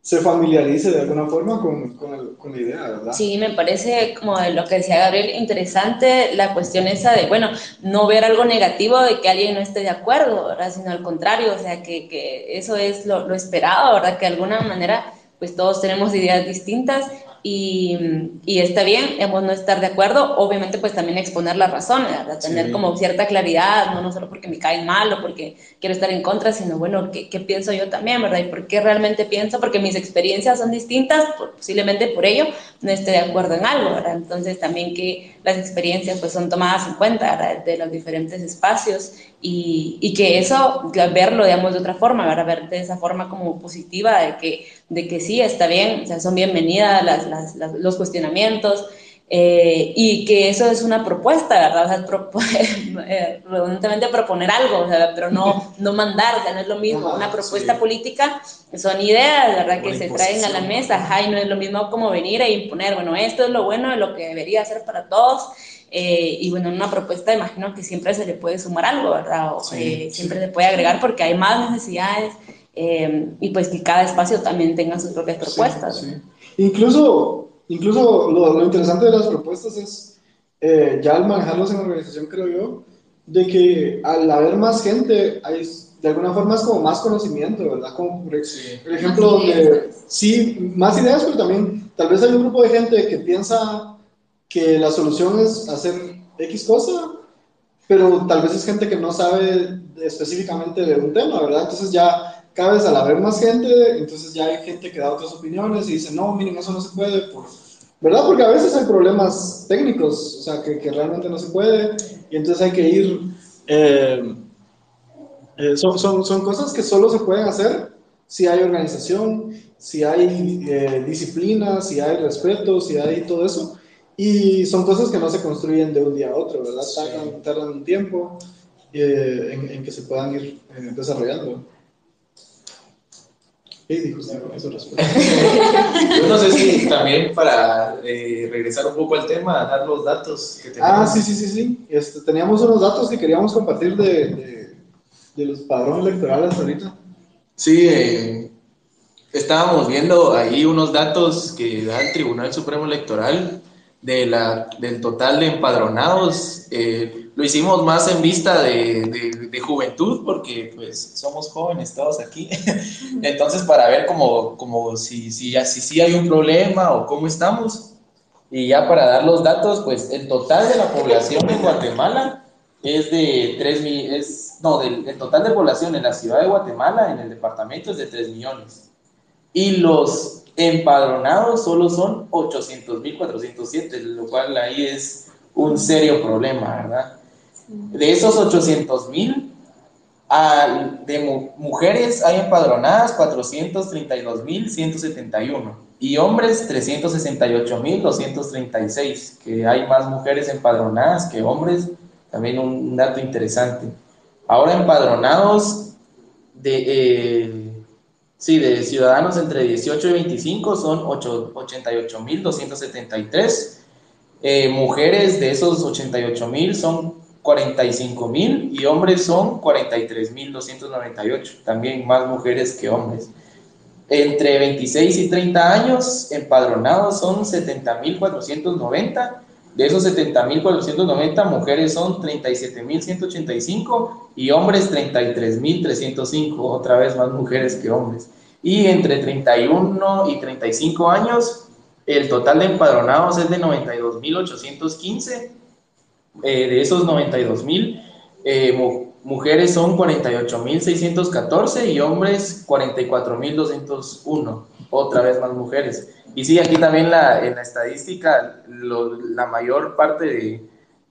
se familiarice de alguna forma con, con, el- con la idea, ¿verdad? Sí, me parece, como de lo que decía Gabriel, interesante la cuestión esa de, bueno, no ver algo negativo de que alguien no esté de acuerdo, ¿verdad? Sino al contrario, o sea, que, que eso es lo, lo esperado, ¿verdad? Que de alguna manera, pues todos tenemos ideas distintas y, y está bien, digamos, no estar de acuerdo, obviamente pues también exponer las razones, ¿verdad? Tener Sí. como cierta claridad, no, no solo porque me caen mal o porque quiero estar en contra, sino bueno, ¿qué, qué pienso yo también, verdad? Y por qué realmente pienso, porque mis experiencias son distintas, por- posiblemente por ello no esté de acuerdo en algo, ¿verdad? Entonces también que las experiencias pues son tomadas en cuenta, ¿verdad? De los diferentes espacios y, y que eso, verlo, digamos, de otra forma, ¿verdad? Ver de esa forma como positiva, de que, de que sí, está bien, o sea, son bienvenidas las, las- las- los cuestionamientos, eh, y que eso es una propuesta, ¿verdad? O sea, propo- eh, redundantemente proponer algo, o sea, pero no, no mandar, o sea, no es lo mismo. Ajá, Una propuesta sí. política son ideas, ¿verdad? Que se traen a la mesa, ajá, y no es lo mismo como venir e imponer, bueno, esto es lo bueno, lo que debería ser para todos. eh, y bueno, en una propuesta imagino que siempre se le puede sumar algo, ¿verdad? O, Sí, siempre se puede agregar porque hay más necesidades eh, y pues que cada espacio también tenga sus propias propuestas. Sí, sí. Incluso, incluso lo, lo interesante de las propuestas es, eh, ya al manejarlos en organización, creo yo, de que al haber más gente, hay, de alguna forma es como más conocimiento, ¿verdad? Como por ejemplo Más de, ideas. sí, más ideas, pero también tal vez hay un grupo de gente que piensa que la solución es hacer X cosa, pero tal vez es gente que no sabe específicamente de un tema, ¿verdad? Entonces ya cada vez al haber más gente, entonces ya hay gente que da otras opiniones y dice, no, miren, eso no se puede, por... ¿verdad? Porque a veces hay problemas técnicos, o sea, que, que realmente no se puede, y entonces hay que ir... eh, eh, son, son, son cosas que solo se pueden hacer si hay organización, si hay eh, disciplina, si hay respeto, si hay todo eso. Y son cosas que no se construyen de un día a otro, ¿verdad? Tardan, tardan un tiempo eh, en, en que se puedan ir eh, desarrollando. ¿Qué dijo usted con eso? Yo no sé si también para eh, regresar un poco al tema, dar los datos que tenemos. Ah, sí, sí, sí, sí. Este, teníamos unos datos que queríamos compartir de, de, de los padrones electorales ahorita. Sí, eh, estábamos viendo ahí unos datos que da el Tribunal Supremo Electoral de la, del total de empadronados. Eh, lo hicimos más en vista de, de- de juventud porque pues somos jóvenes todos aquí. Entonces para ver como, como si, si, si, sí hay un problema o cómo estamos. Y ya para dar los datos, pues el total de la población en Guatemala es de 3 millones, no, del, el total de población en la ciudad de Guatemala, en el departamento, es de 3 millones. y los empadronados solo son 800.407, lo cual ahí es un serio problema, ¿verdad? De esos 800.000, de mujeres hay empadronadas 432.171 y hombres 368.236, que hay más mujeres empadronadas que hombres, también un dato interesante. Ahora empadronados de, eh, sí, de ciudadanos entre 18 y 25 son 88.273. Eh, mujeres de esos 88.000 son 45.000 y hombres son 43.298. También más mujeres que hombres. Entre 26 y 30 años empadronados son 70.490 de esos 70.490, mujeres son 37.185 y hombres 33.305, otra vez más mujeres que hombres. Y entre 31 y 35 años, el total de empadronados es de 92.815. Eh, de esos 92.000, eh, mujeres son 48.614 y hombres 44.201, otra vez más mujeres. Y sí, aquí también la, en la estadística, la mayor parte de,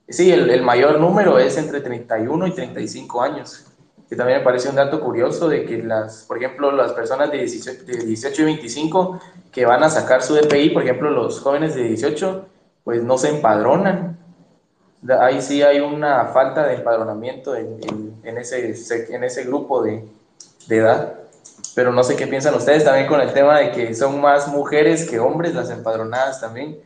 sí, el, mayor número es entre 31 y 35 años, que también me parece un dato curioso de que las, por ejemplo, las personas de 18, de 18 y 25 que van a sacar su DPI, por ejemplo, los jóvenes de 18, pues no se empadronan. Ahí sí hay una falta de empadronamiento en, en, ese, en ese grupo de, de edad pero no sé qué piensan ustedes también con el tema de que son más mujeres que hombres las empadronadas también.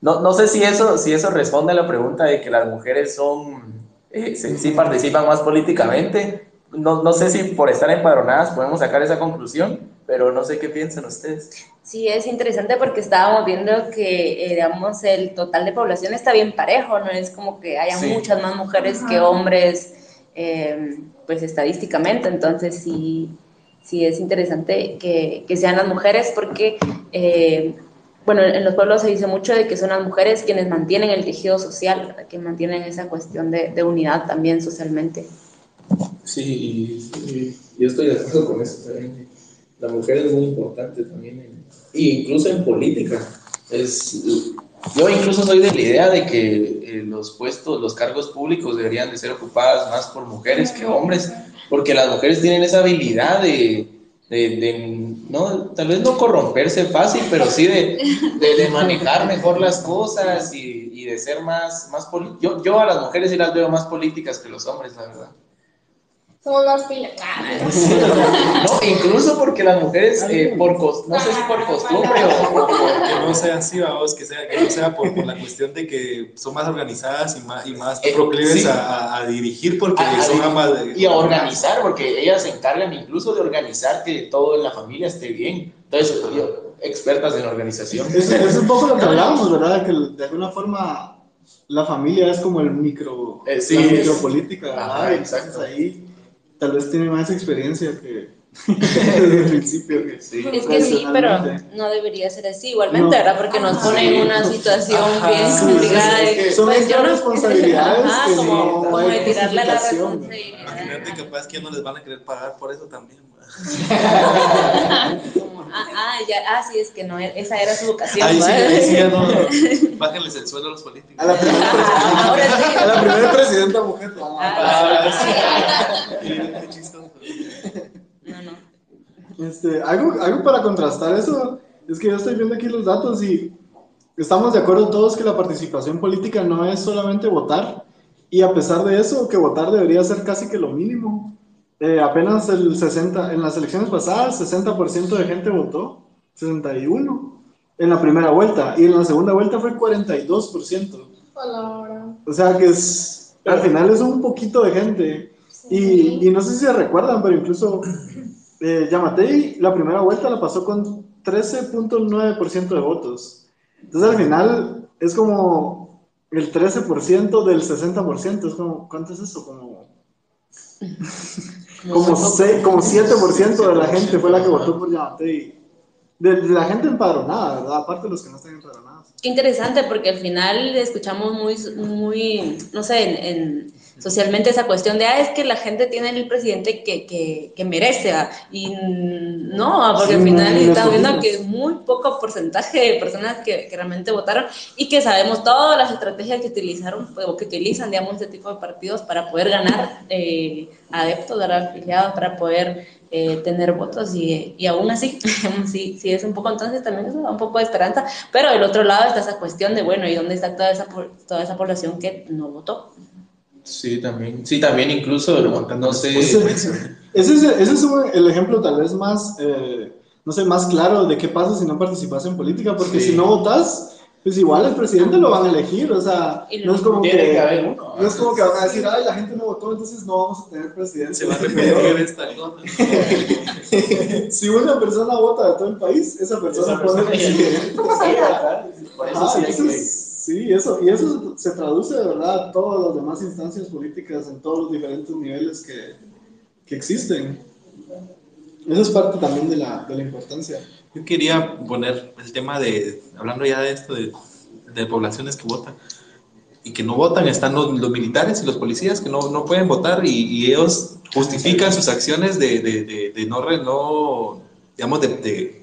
No, no sé si eso, si eso responde a la pregunta de que las mujeres son, eh, participan más políticamente. No, no, sé si por estar empadronadas podemos sacar esa conclusión, pero no sé qué piensan ustedes. Sí, es interesante porque estábamos viendo que, eh, digamos, el total de población está bien parejo, no es como que haya muchas más mujeres que hombres, eh, pues estadísticamente, entonces sí sí es interesante que, que sean las mujeres porque, eh, bueno, en los pueblos se dice mucho de que son las mujeres quienes mantienen el tejido social, que mantienen esa cuestión de, de unidad también socialmente. Sí, yo estoy de acuerdo con eso también. La mujer es muy importante también, incluso en política. Es, yo incluso soy de la idea de que eh, los puestos, los cargos públicos deberían de ser ocupadas más por mujeres que hombres, porque las mujeres tienen esa habilidad de, de, no, tal vez no corromperse fácil, pero sí de, de manejar mejor las cosas y, y de ser más, más yo, yo a las mujeres sí las veo más políticas que los hombres, la verdad. Somos más pilas. No, incluso porque las mujeres, eh, por no sé si por costumbre o, que no sea así, vamos, que, sea, que no sea por, por, la cuestión de que son más organizadas y más, y más eh, proclives a, a, dirigir porque son ambas. y a organizar, porque ellas se encargan incluso de organizar que todo en la familia esté bien. Entonces, yo, expertas en organización. Es, es un poco lo que hablábamos, ¿verdad? Que de alguna forma la familia es como el micro, eh, sí, la micropolítica, ¿verdad? exacto. ahí tal vez tiene más experiencia que desde el principio. Que sí. Es que sí, pero no debería ser así igualmente, ¿verdad? Porque nos pone en una situación bien complicada. son pues, responsabilidades ajá, como, como de tirarle la responsabilidad. Imagínate capaz que no les van a querer pagar por eso también. ah, ah, ya, ah, sí, es que no, esa era su vocación. Ahí sí, ahí sí ya no, bájenles el sueldo a los políticos. A la primera presidenta, Ahora sí. a la primera presidenta mujer. Ah, no, no. Este, algo, algo para contrastar eso, es que yo estoy viendo aquí los datos y estamos de acuerdo todos que la participación política no es solamente votar, y a pesar de eso, que votar debería ser casi que lo mínimo. Eh, apenas el 60, en las elecciones pasadas, 60% de gente votó, 61 en la primera vuelta, y en la segunda vuelta fue 42%. O sea que es, al final es un poquito de gente. Y, y, no sé si se recuerdan, pero incluso eh, Yamatei la primera vuelta la pasó con 13.9% de votos. Entonces al final es como el 13% del 60%. Es como, ¿cuánto es eso? Como como, como 7% de la gente fue la que votó por Yamatei. De, de, la gente empadronada, ¿verdad? Aparte de los que no están empadronados. Qué interesante, porque al final escuchamos muy, muy no sé, en, socialmente esa cuestión de, ah, es que la gente tiene el presidente que, que, que merece, ¿va? y no, porque al final estamos viendo que muy poco porcentaje de personas que, que, realmente votaron y que sabemos todas las estrategias que utilizaron o que utilizan, digamos, este tipo de partidos para poder ganar eh, adeptos, dar afiliados, para poder eh, tener votos y, y, aún así, sí, sí es un poco, entonces también es un poco de esperanza, pero del otro lado está esa cuestión de, bueno, ¿y dónde está toda esa, toda esa población que no votó? Sí, también, sí, también incluso, no sé. Ese, ese, ese es el ejemplo tal vez más, eh, no sé, más claro de qué pasa si no participas en política, porque sí. si no votas, pues igual el presidente lo van a elegir, o sea, no es como que, que uno, no es como que van a decir, ay, la gente no votó, entonces no vamos a tener presidente. Se va a repetir esta Si una persona vota de todo el país, esa persona esa puede presidente. Sí, eso, y eso se traduce de verdad a todas las demás instancias políticas en todos los diferentes niveles que, que existen. Eso es parte también de la, de la importancia. Yo quería poner el tema de, hablando ya de esto, de, de poblaciones que votan y que no votan, están los, militares y los policías que no, no pueden votar y, ellos justifican sus acciones de, de, de no, no, digamos, de,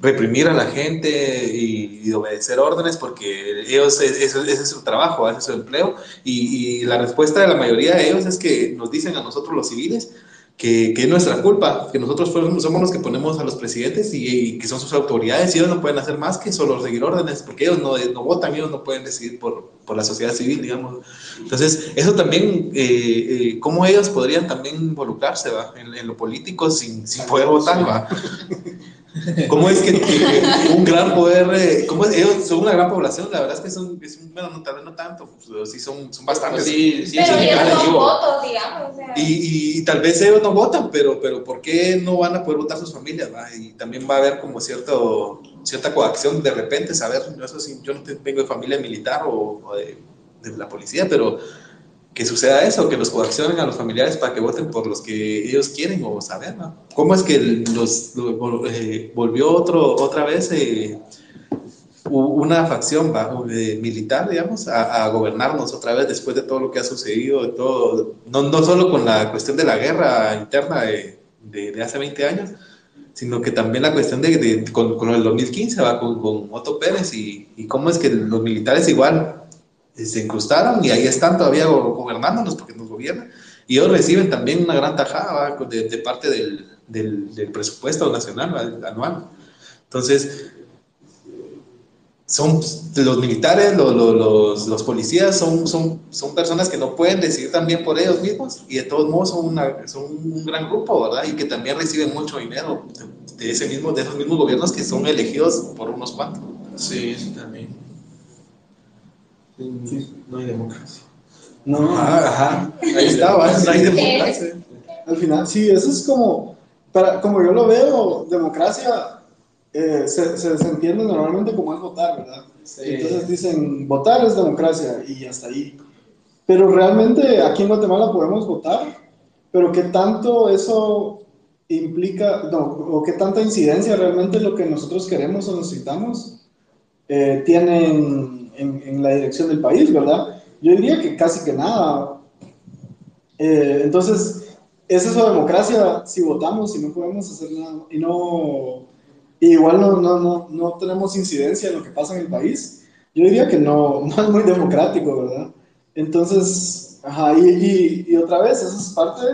reprimir a la gente y, y, obedecer órdenes porque ellos, ese, ese es su trabajo, ese es su empleo y, y la respuesta de la mayoría de ellos es que nos dicen a nosotros los civiles, que, que, es nuestra culpa, que nosotros somos los que ponemos a los presidentes y, y, que son sus autoridades y ellos no pueden hacer más que solo seguir órdenes, porque ellos no, no votan, ellos no pueden decidir por, por, la sociedad civil, digamos. Entonces, eso también, eh, eh, ¿cómo ellos podrían también involucrarse ¿va? En, en, lo político sin, sin poder votar? ¿va? ¿Cómo es que, que, un gran poder, eh, cómo es, ellos son una gran población, la verdad es que son, es un, bueno, no, tal vez no tanto, pues, sí son, son bastantes. Sí, sí, pero ellos son votos, digamos. O sea. y, y, y, tal vez ellos no votan, pero, pero ¿por qué no van a poder votar sus familias? Va? Y también va a haber como cierto, cierta coacción de repente, saber, eso sí, yo no vengo de familia militar o, o de, de la policía, pero que suceda eso, que los coaccionen a los familiares para que voten por los que ellos quieren o saber, ¿no? ¿Cómo es que los, los eh, volvió otro, otra vez eh, una facción eh, militar, digamos, a, a, gobernarnos otra vez después de todo lo que ha sucedido, de todo, no, no solo con la cuestión de la guerra interna de, de, de hace 20 años, sino que también la cuestión de, de con, con, el 2015, ¿va? Con, con Otto Pérez y, y cómo es que los militares igual se incrustaron y ahí están todavía gobernándonos porque nos gobiernan. Y ellos reciben también una gran tajada de, parte del, del, presupuesto nacional anual. Entonces, son los militares, los, los, policías, son, son, son personas que no pueden decidir también por ellos mismos y de todos modos son, una, son un gran grupo, ¿verdad? Y que también reciben mucho dinero de, ese mismo, de esos mismos gobiernos que son elegidos por unos cuantos. Sí, sí, también. Sí, no hay democracia. No, ajá, ajá. ahí está, no hay democracia. Al final, sí, eso es como, para, como yo lo veo, democracia eh, se, se, se, entiende normalmente como es votar, ¿verdad? Sí. Entonces dicen, votar es democracia y hasta ahí. Pero realmente aquí en Guatemala podemos votar, pero ¿qué tanto eso implica, no, o qué tanta incidencia realmente lo que nosotros queremos o necesitamos eh, tienen en, en, la dirección del país, ¿verdad? Yo diría que casi que nada. Eh, entonces, ¿es eso democracia si votamos y no podemos hacer nada? Y no, igual no, no, no, no tenemos incidencia en lo que pasa en el país. Yo diría que no, no es muy democrático, ¿verdad? Entonces, ajá, y, y, y otra vez, eso es parte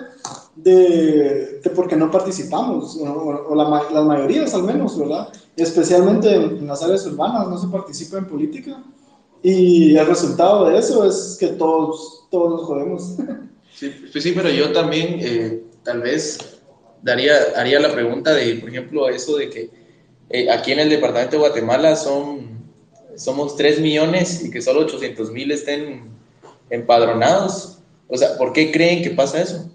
de, de por qué no participamos, o, o la, las mayorías al menos, ¿verdad? Especialmente en, en las áreas urbanas, no se participa en política y el resultado de eso es que todos, todos nos jodemos. Sí, pues sí, pero yo también eh, tal vez daría, haría la pregunta de, por ejemplo, eso de que eh, aquí en el departamento de Guatemala son, somos 3 millones y que solo 800 mil estén empadronados. O sea, ¿por qué creen que pasa eso?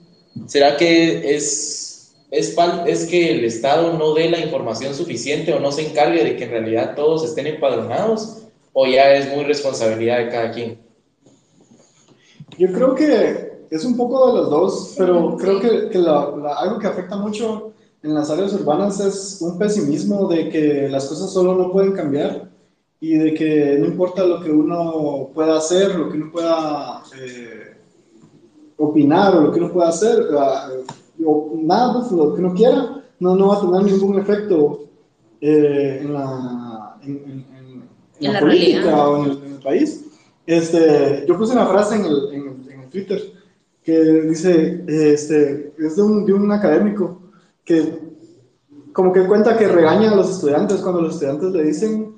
¿Será que es, es, es que el Estado no dé la información suficiente o no se encargue de que en realidad todos estén empadronados? O ya es muy responsabilidad de cada quien? Yo creo que es un poco de los dos, pero creo que, que la, la, algo que afecta mucho en las áreas urbanas es un pesimismo de que las cosas solo no pueden cambiar y de que no importa lo que uno pueda hacer, lo que uno pueda eh, opinar o lo que uno pueda hacer, uh, o nada, pues, lo que uno quiera, no, no va a tener ningún efecto eh, en la, en, en, en, la política realidad. o en el, en el país. Este, yo puse una frase en el, en el- en el Twitter que dice, este, es de un, de un académico que como que cuenta que regaña a los estudiantes cuando los estudiantes le dicen,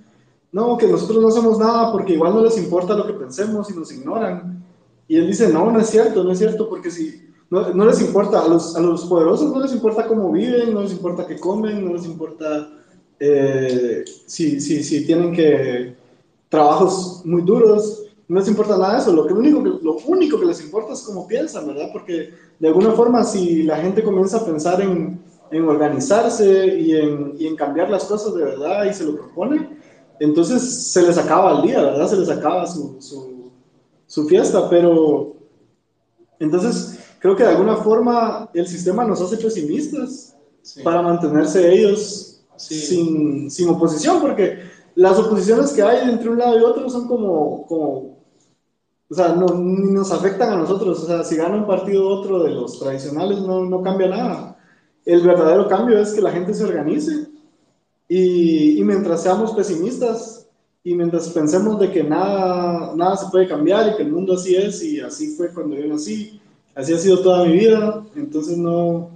no, que nosotros no hacemos nada porque igual no les importa lo que pensemos y nos ignoran. Y él dice, no, no es cierto, no es cierto, porque si no, no les importa, a los, a los poderosos no les importa cómo viven, no les importa qué comen, no les importa eh, si, si, si tienen que trabajos muy duros, no les importa nada de eso, lo, que único que, lo único que les importa es cómo piensan, ¿verdad? Porque de alguna forma si la gente comienza a pensar en, en organizarse y en, y en cambiar las cosas de verdad y se lo propone, entonces se les acaba el día, ¿verdad? Se les acaba su, su, su fiesta, pero entonces creo que de alguna forma el sistema nos hace pesimistas para mantenerse ellos Sí. sin, sin oposición, porque las oposiciones que hay entre un lado y otro son como, como o sea, no, ni nos afectan a nosotros, o sea, si gana un partido otro de los tradicionales no, no cambia nada. El verdadero cambio es que la gente se organice y, y mientras seamos pesimistas y mientras pensemos de que nada, nada se puede cambiar y que el mundo así es y así fue cuando yo nací, así ha sido toda mi vida, entonces no,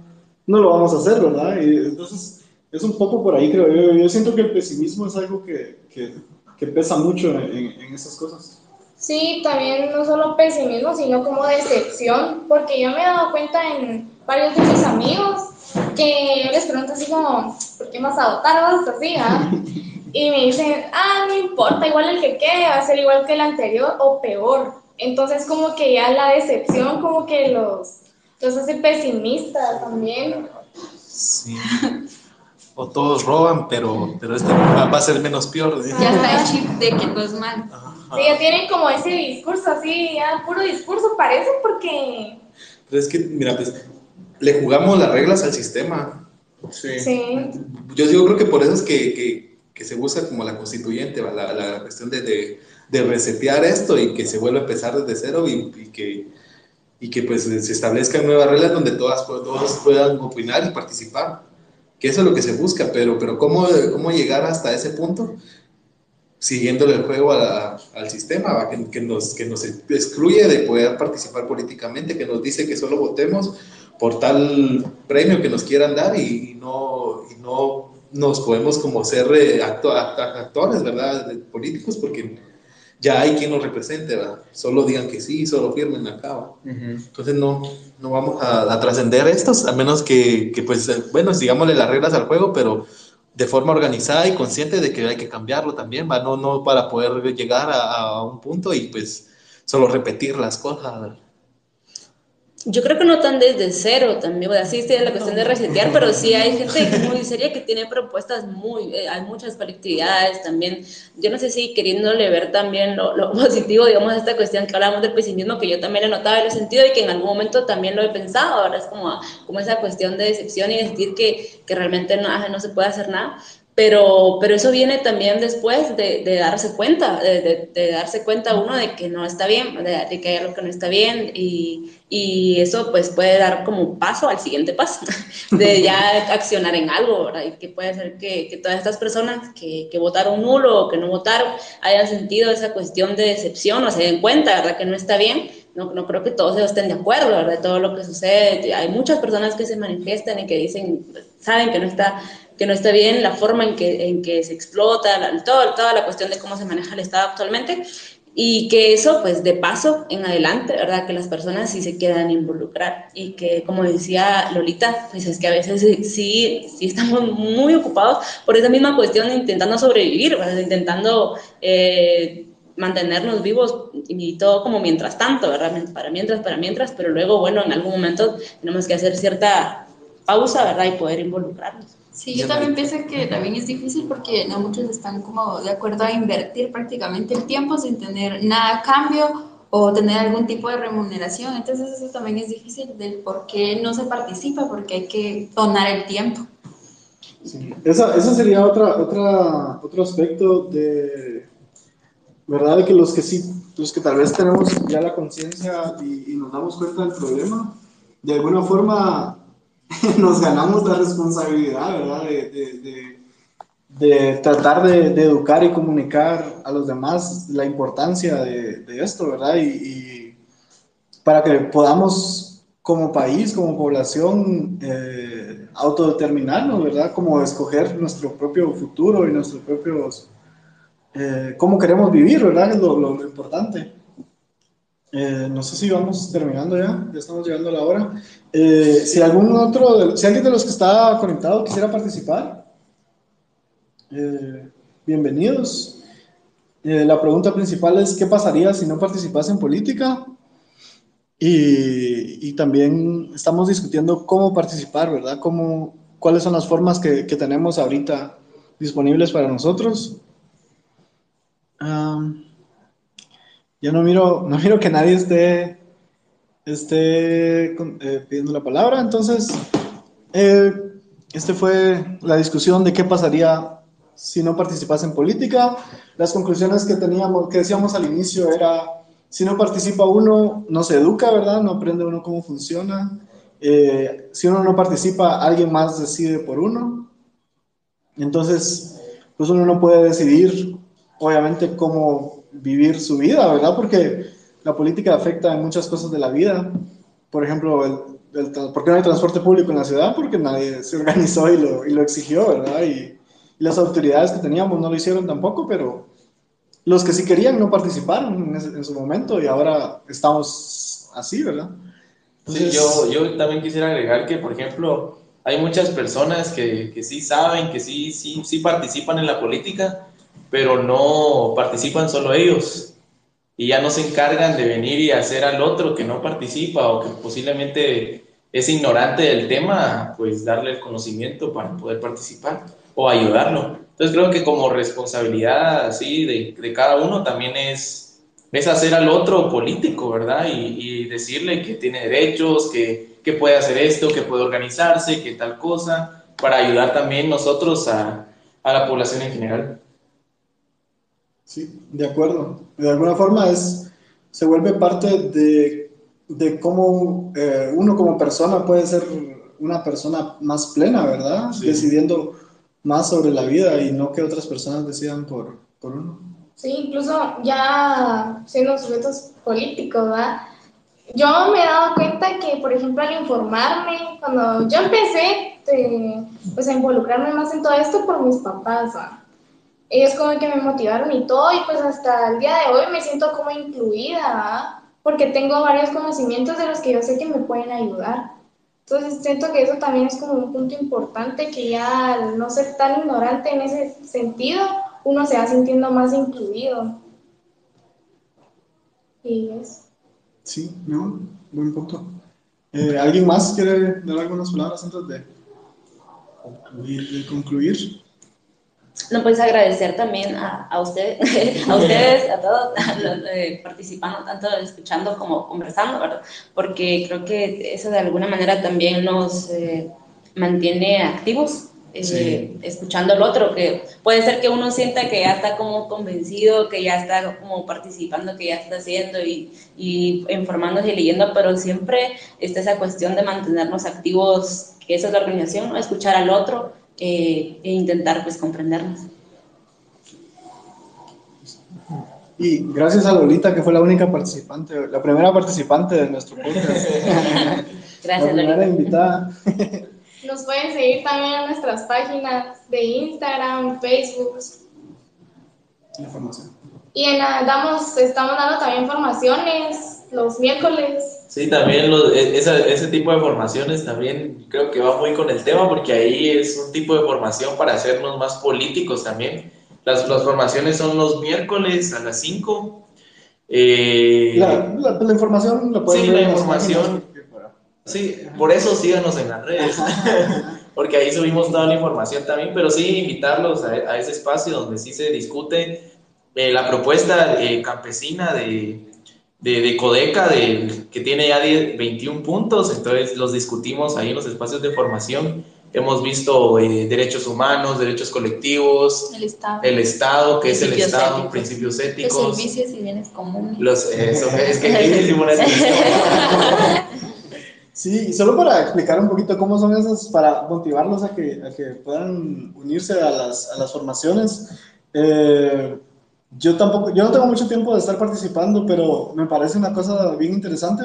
no lo vamos a hacer, ¿verdad? Y entonces es un poco por ahí, creo yo. Yo siento que el pesimismo es algo que, que, que pesa mucho en, en esas cosas. Sí, también no solo pesimismo, sino como decepción, porque yo me he dado cuenta en varios de mis amigos que yo les pregunto así como, ¿por qué me vas a votar? Vas así, ¿ah? Y me dicen, ah, no importa, igual el que quede va a ser igual que el anterior o peor. Entonces como que ya la decepción como que los, los hace pesimistas también. Sí. O todos roban, pero, pero este va, a ser menos peor. ¿eh? Ya está el chip de que no es mal. Ajá. Sí, ya tienen como ese discurso así, ya puro discurso parece porque... Pero es que, mira, pues, le jugamos las reglas al sistema. Sí. Sí. Yo, yo creo que por eso es que, que, que se busca como la constituyente, ¿va? la, la cuestión de, de, de resetear esto y que se vuelva a empezar desde cero y, y que, y que pues se establezcan nuevas reglas donde todas, todos puedan opinar y participar. Que eso es lo que se busca, pero, pero ¿cómo, cómo llegar hasta ese punto? Siguiéndole el juego a la- al sistema. Que, que, nos, que nos excluye de poder participar políticamente, que nos dice que solo votemos por tal premio que nos quieran dar y, y no, y no nos podemos como ser eh, acto- act- actores, ¿verdad? Políticos, porque ya hay quien nos represente, ¿verdad? Solo digan que sí, solo firmen acá, ¿va? Ujú. Entonces no, no vamos a, a trascender estos, a menos que, que, pues, eh, bueno, sigámosle las reglas al juego, pero de forma organizada y consciente de que hay que cambiarlo también, ¿va? No, no para poder llegar a, a un punto y pues solo repetir las cosas. ¿verdad? Yo creo que no tan desde cero también, o sea, sí, la cuestión de resetear, pero sí hay gente muy seria que tiene propuestas muy, eh, hay muchas colectividades también, yo no sé si queriéndole ver también lo, lo positivo, digamos, esta cuestión que hablamos del pesimismo, que yo también notado y lo he sentido y que en algún momento también lo he pensado, ahora es como, como esa cuestión de decepción y sentir que, que realmente no, no se puede hacer nada, pero, pero eso viene también después de, de darse cuenta, de, de- de darse cuenta uno de que no está bien, de, que hay algo que no está bien y, y eso pues puede dar como paso al siguiente paso, de ya accionar en algo, ¿verdad? Y que puede ser que, que todas estas personas que, que votaron nulo o que no votaron hayan sentido esa cuestión de decepción o se den cuenta, ¿verdad? Que no está bien. No, no creo que todos estén de acuerdo, ¿verdad? Todo lo que sucede. Hay muchas personas que se manifiestan y que dicen, saben que no está que no está bien la forma en que, en que se explota, la, todo, toda la cuestión de cómo se maneja el Estado actualmente, y que eso, pues de paso en adelante, ¿verdad? Que las personas sí se quieran involucrar y que, como decía Lolita, pues es que a veces sí, sí, sí estamos muy ocupados por esa misma cuestión intentando sobrevivir, ¿verdad? Intentando... Eh, mantenernos vivos y todo como mientras tanto, ¿verdad? Para mientras, para mientras, pero luego, bueno, en algún momento tenemos que hacer cierta pausa, ¿verdad? Y poder involucrarnos. Sí, yo también pienso que también es difícil porque no muchos están como de acuerdo a invertir prácticamente el tiempo sin tener nada a cambio o tener algún tipo de remuneración. Entonces eso también es difícil del por qué no se participa, porque hay que donar el tiempo. Sí. Esa, esa sería otra, otra, otro aspecto de, ¿verdad? De que los que sí los que tal vez tenemos ya la conciencia y, y nos damos cuenta del problema, de alguna forma nos ganamos la responsabilidad, ¿verdad? De, de, de, de tratar de, educar y comunicar a los demás la importancia de, esto, ¿verdad? Y, y, para que podamos como país, como población, eh, autodeterminarnos, ¿verdad? Como escoger nuestro propio futuro y nuestros propios, eh, cómo queremos vivir, ¿verdad? Es lo, lo, lo importante. Eh, no sé si vamos terminando ya, ya estamos llegando a la hora. Eh, si algún otro, si alguien de los que está conectado quisiera participar, eh, bienvenidos. Eh, la pregunta principal es, ¿qué pasaría si no participas en política? Y, y, también estamos discutiendo cómo participar, ¿verdad? Cómo, ¿Cuáles son las formas que, que tenemos ahorita disponibles para nosotros? Um, yo no miro, no miro que nadie esté, esté eh, pidiendo la palabra, entonces, eh, este fue la discusión de qué pasaría si no participas en política. Las conclusiones que teníamos, que decíamos al inicio era, si no participa uno, no se educa, ¿verdad? No aprende uno cómo funciona. Eh, si uno no participa, alguien más decide por uno. Entonces, pues uno no puede decidir, obviamente, cómo vivir su vida, ¿verdad? Porque la política afecta en muchas cosas de la vida. Por ejemplo, el, el, ¿por qué no hay transporte público en la ciudad? Porque nadie se organizó y lo, y lo exigió, ¿verdad? Y, y, las autoridades que teníamos no lo hicieron tampoco, pero los que sí querían no participaron en, ese, en su momento y ahora estamos así, ¿verdad? Entonces, sí, yo, yo también quisiera agregar que, por ejemplo, hay muchas personas que, que sí saben, que sí, sí, sí participan en la política, pero no participan solo ellos y ya no se encargan de venir y hacer al otro que no participa o que posiblemente es ignorante del tema, pues darle el conocimiento para poder participar o ayudarlo. Entonces creo que como responsabilidad así de, de cada uno también es, es hacer al otro político, ¿verdad? Y, y decirle que tiene derechos, que, que, puede hacer esto, que puede organizarse, que tal cosa, para ayudar también nosotros a, a la población en general. Sí, de acuerdo. De alguna forma es, se vuelve parte de, de cómo eh, uno como persona puede ser una persona más plena, ¿verdad? Sí. Decidiendo más sobre la vida y no que otras personas decidan por, por uno. Sí, incluso ya siendo sujetos políticos, ¿verdad? Yo me he dado cuenta que, por ejemplo, al informarme, cuando yo empecé eh, pues, a involucrarme más en todo esto por mis papás, ¿verdad? Ellos como que me motivaron y todo, y pues hasta el día de hoy me siento como incluida, ¿eh? porque tengo varios conocimientos de los que yo sé que me pueden ayudar. Entonces siento que eso también es como un punto importante, que ya al no ser tan ignorante en ese sentido, uno se va sintiendo más incluido. Y es. Sí, no, buen punto. Eh, ¿Alguien más quiere dar algunas palabras antes? De concluir? No, pues agradecer también a, a, usted, a ustedes, a todos, eh, participando, tanto escuchando como conversando, ¿verdad? Porque creo que eso de alguna manera también nos eh, mantiene activos, eh, sí. escuchando al otro, que puede ser que uno sienta que ya está como convencido, que ya está como participando, que ya está haciendo y, y informándose y leyendo, pero siempre está esa cuestión de mantenernos activos, que esa es la organización, ¿no? escuchar al otro eh, e intentar pues comprendernos. Y gracias a Lolita, que fue la única participante, la primera participante de nuestro podcast. gracias, la primera Lolita. invitada. Nos pueden seguir también en nuestras páginas de Instagram, Facebook. Información. Y en, damos, estamos dando también formaciones los miércoles Sí, también lo, esa, ese tipo de formaciones también creo que va muy con el tema porque ahí es un tipo de formación para hacernos más políticos también. Las, las formaciones son los miércoles a las 5. Eh, la, la, la, información la pueden Sí, la información. Sí, por eso síganos en las redes, porque ahí subimos toda la información también, pero sí invitarlos a, a ese espacio donde sí se discute eh, la propuesta eh, campesina de, de, de Codeca, de, que tiene ya 10, 21 puntos, entonces los discutimos ahí en los espacios de formación hemos visto eh, derechos humanos, derechos colectivos, El Estado. el Estado, que es el Principios Estado, éticos. principios Los éticos. servicios y bienes comunes. Los, eso, es que aquí decimos una Sí, y solo para explicar un poquito cómo son esas, para motivarlos a que, a que puedan unirse a las, a las formaciones. eh, yo tampoco, yo no tengo mucho tiempo de estar participando, pero me parece una cosa bien interesante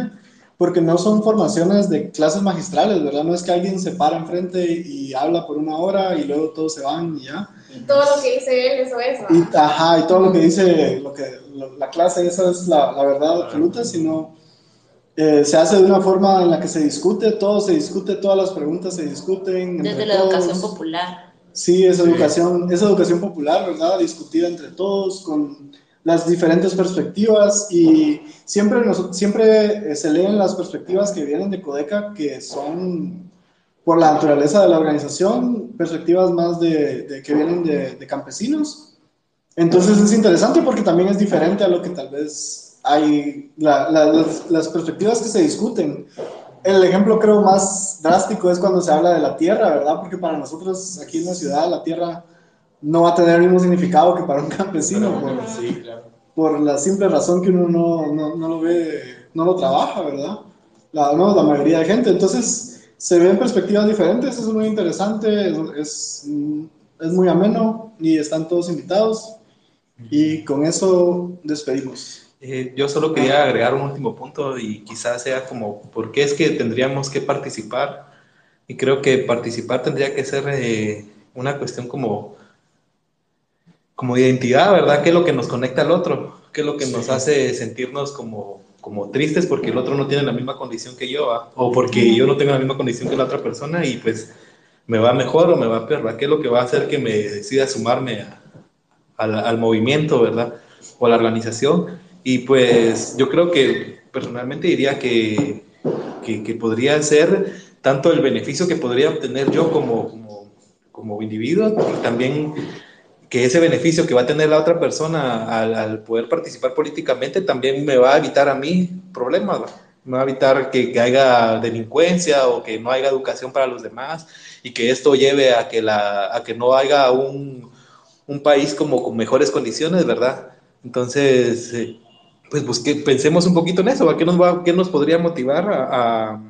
porque no son formaciones de clases magistrales, ¿verdad? No es que alguien se para enfrente y habla por una hora y luego todos se van y ya. Y todo lo que dice él, eso es. ¿va? Y, ajá, y todo lo que dice lo que, lo- la clase, esa es la, la verdad absoluta, sino eh, se hace de una forma en la que se discute, todo se discute, todas las preguntas se discuten. Desde la educación todos. popular. Sí, es educación, es educación popular, ¿verdad? Discutida entre todos, con las diferentes perspectivas y siempre, nos- siempre eh, se leen las perspectivas que vienen de Codeca, que son, por la naturaleza de la organización, perspectivas más de, de- que vienen de, de campesinos. Entonces es interesante porque también es diferente a lo que tal vez hay, la- la- las, las perspectivas que se discuten. El ejemplo creo más drástico es cuando se habla de la tierra, ¿verdad? Porque para nosotros aquí en la ciudad la tierra no va a tener el mismo significado que para un campesino, por, Sí, claro. por la simple razón que uno no, no, no lo ve, no lo trabaja, ¿verdad? La, no, la mayoría de gente. Entonces se ven perspectivas diferentes, es muy interesante, es, es, es muy ameno y están todos invitados. Y con eso despedimos. Eh, yo solo quería agregar un último punto y quizás sea como, ¿por qué es que tendríamos que participar? Y creo que participar tendría que ser eh, una cuestión como, como identidad, ¿verdad? ¿Qué es lo que nos conecta al otro? ¿Qué es lo que nos hace sentirnos como, como tristes porque el otro no tiene la misma condición que yo? ¿va? O porque yo no tengo la misma condición que la otra persona y pues me va mejor o me va peor, ¿va? ¿Qué es lo que va a hacer que me decida sumarme a- al, al movimiento, ¿verdad? O a la organización. Y pues yo creo que personalmente diría que, que, que podría ser tanto el beneficio que podría obtener yo como, como, como individuo y también que ese beneficio que va a tener la otra persona al, al poder participar políticamente también me va a evitar a mí problemas, va a evitar que, que haya delincuencia o que no haya educación para los demás y que esto lleve a que, la, a que no haya un, un país como con mejores condiciones, ¿verdad? Entonces, eh, pues busque, pensemos un poquito en eso, ¿va? ¿Qué nos, va, qué nos podría motivar a, a,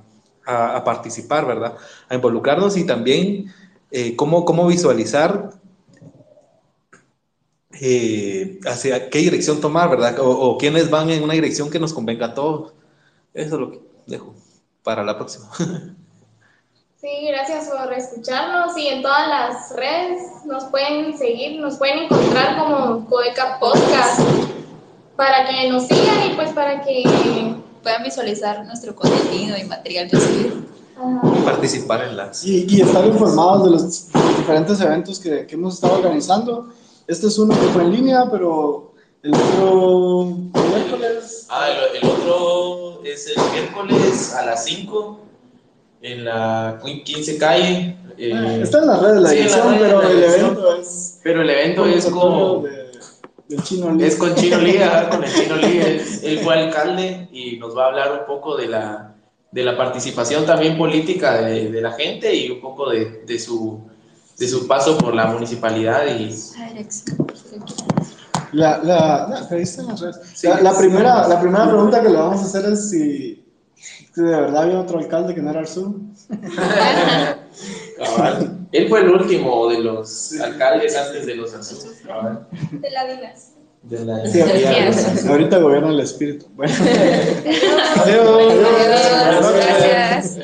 a, a participar, ¿verdad? A involucrarnos y también eh, cómo, cómo visualizar eh, hacia qué dirección tomar, ¿verdad? O, o quiénes van en una dirección que nos convenga a todos. Eso es lo que dejo para la próxima. Sí, gracias por escucharnos y en todas las redes nos pueden seguir, nos pueden encontrar como Codeca Podcast para que nos sigan y pues para que Puedan visualizar nuestro contenido y material recibido. ah, Participar en las... Y, y estar informados de los diferentes eventos que, que hemos estado organizando. Este es uno que fue en línea, pero el otro miércoles. Ah, el, el otro es el miércoles a las 5 en la 15 calle. eh, Ah, Está en las redes la sí, edición, redes pero la el edición. evento es. pero el evento es con, de- del chino Lee. es con Chino Lee, ajá, con el Chino Lee. Él, él fue alcalde y nos va a hablar un poco de la, de la participación también política de, de la gente y un poco de, de, su, de su paso por la municipalidad. Y, La. La, la, la, primera, la primera pregunta que le vamos a hacer es si, si de verdad había otro alcalde que no era Arzú. cabal, él fue el último de los alcaldes antes de los azules. cabal, de la Dinas. de la- Sí, Gracias. ahorita gobierna el espíritu. Bueno. Adiós, gracias.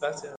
Gracias.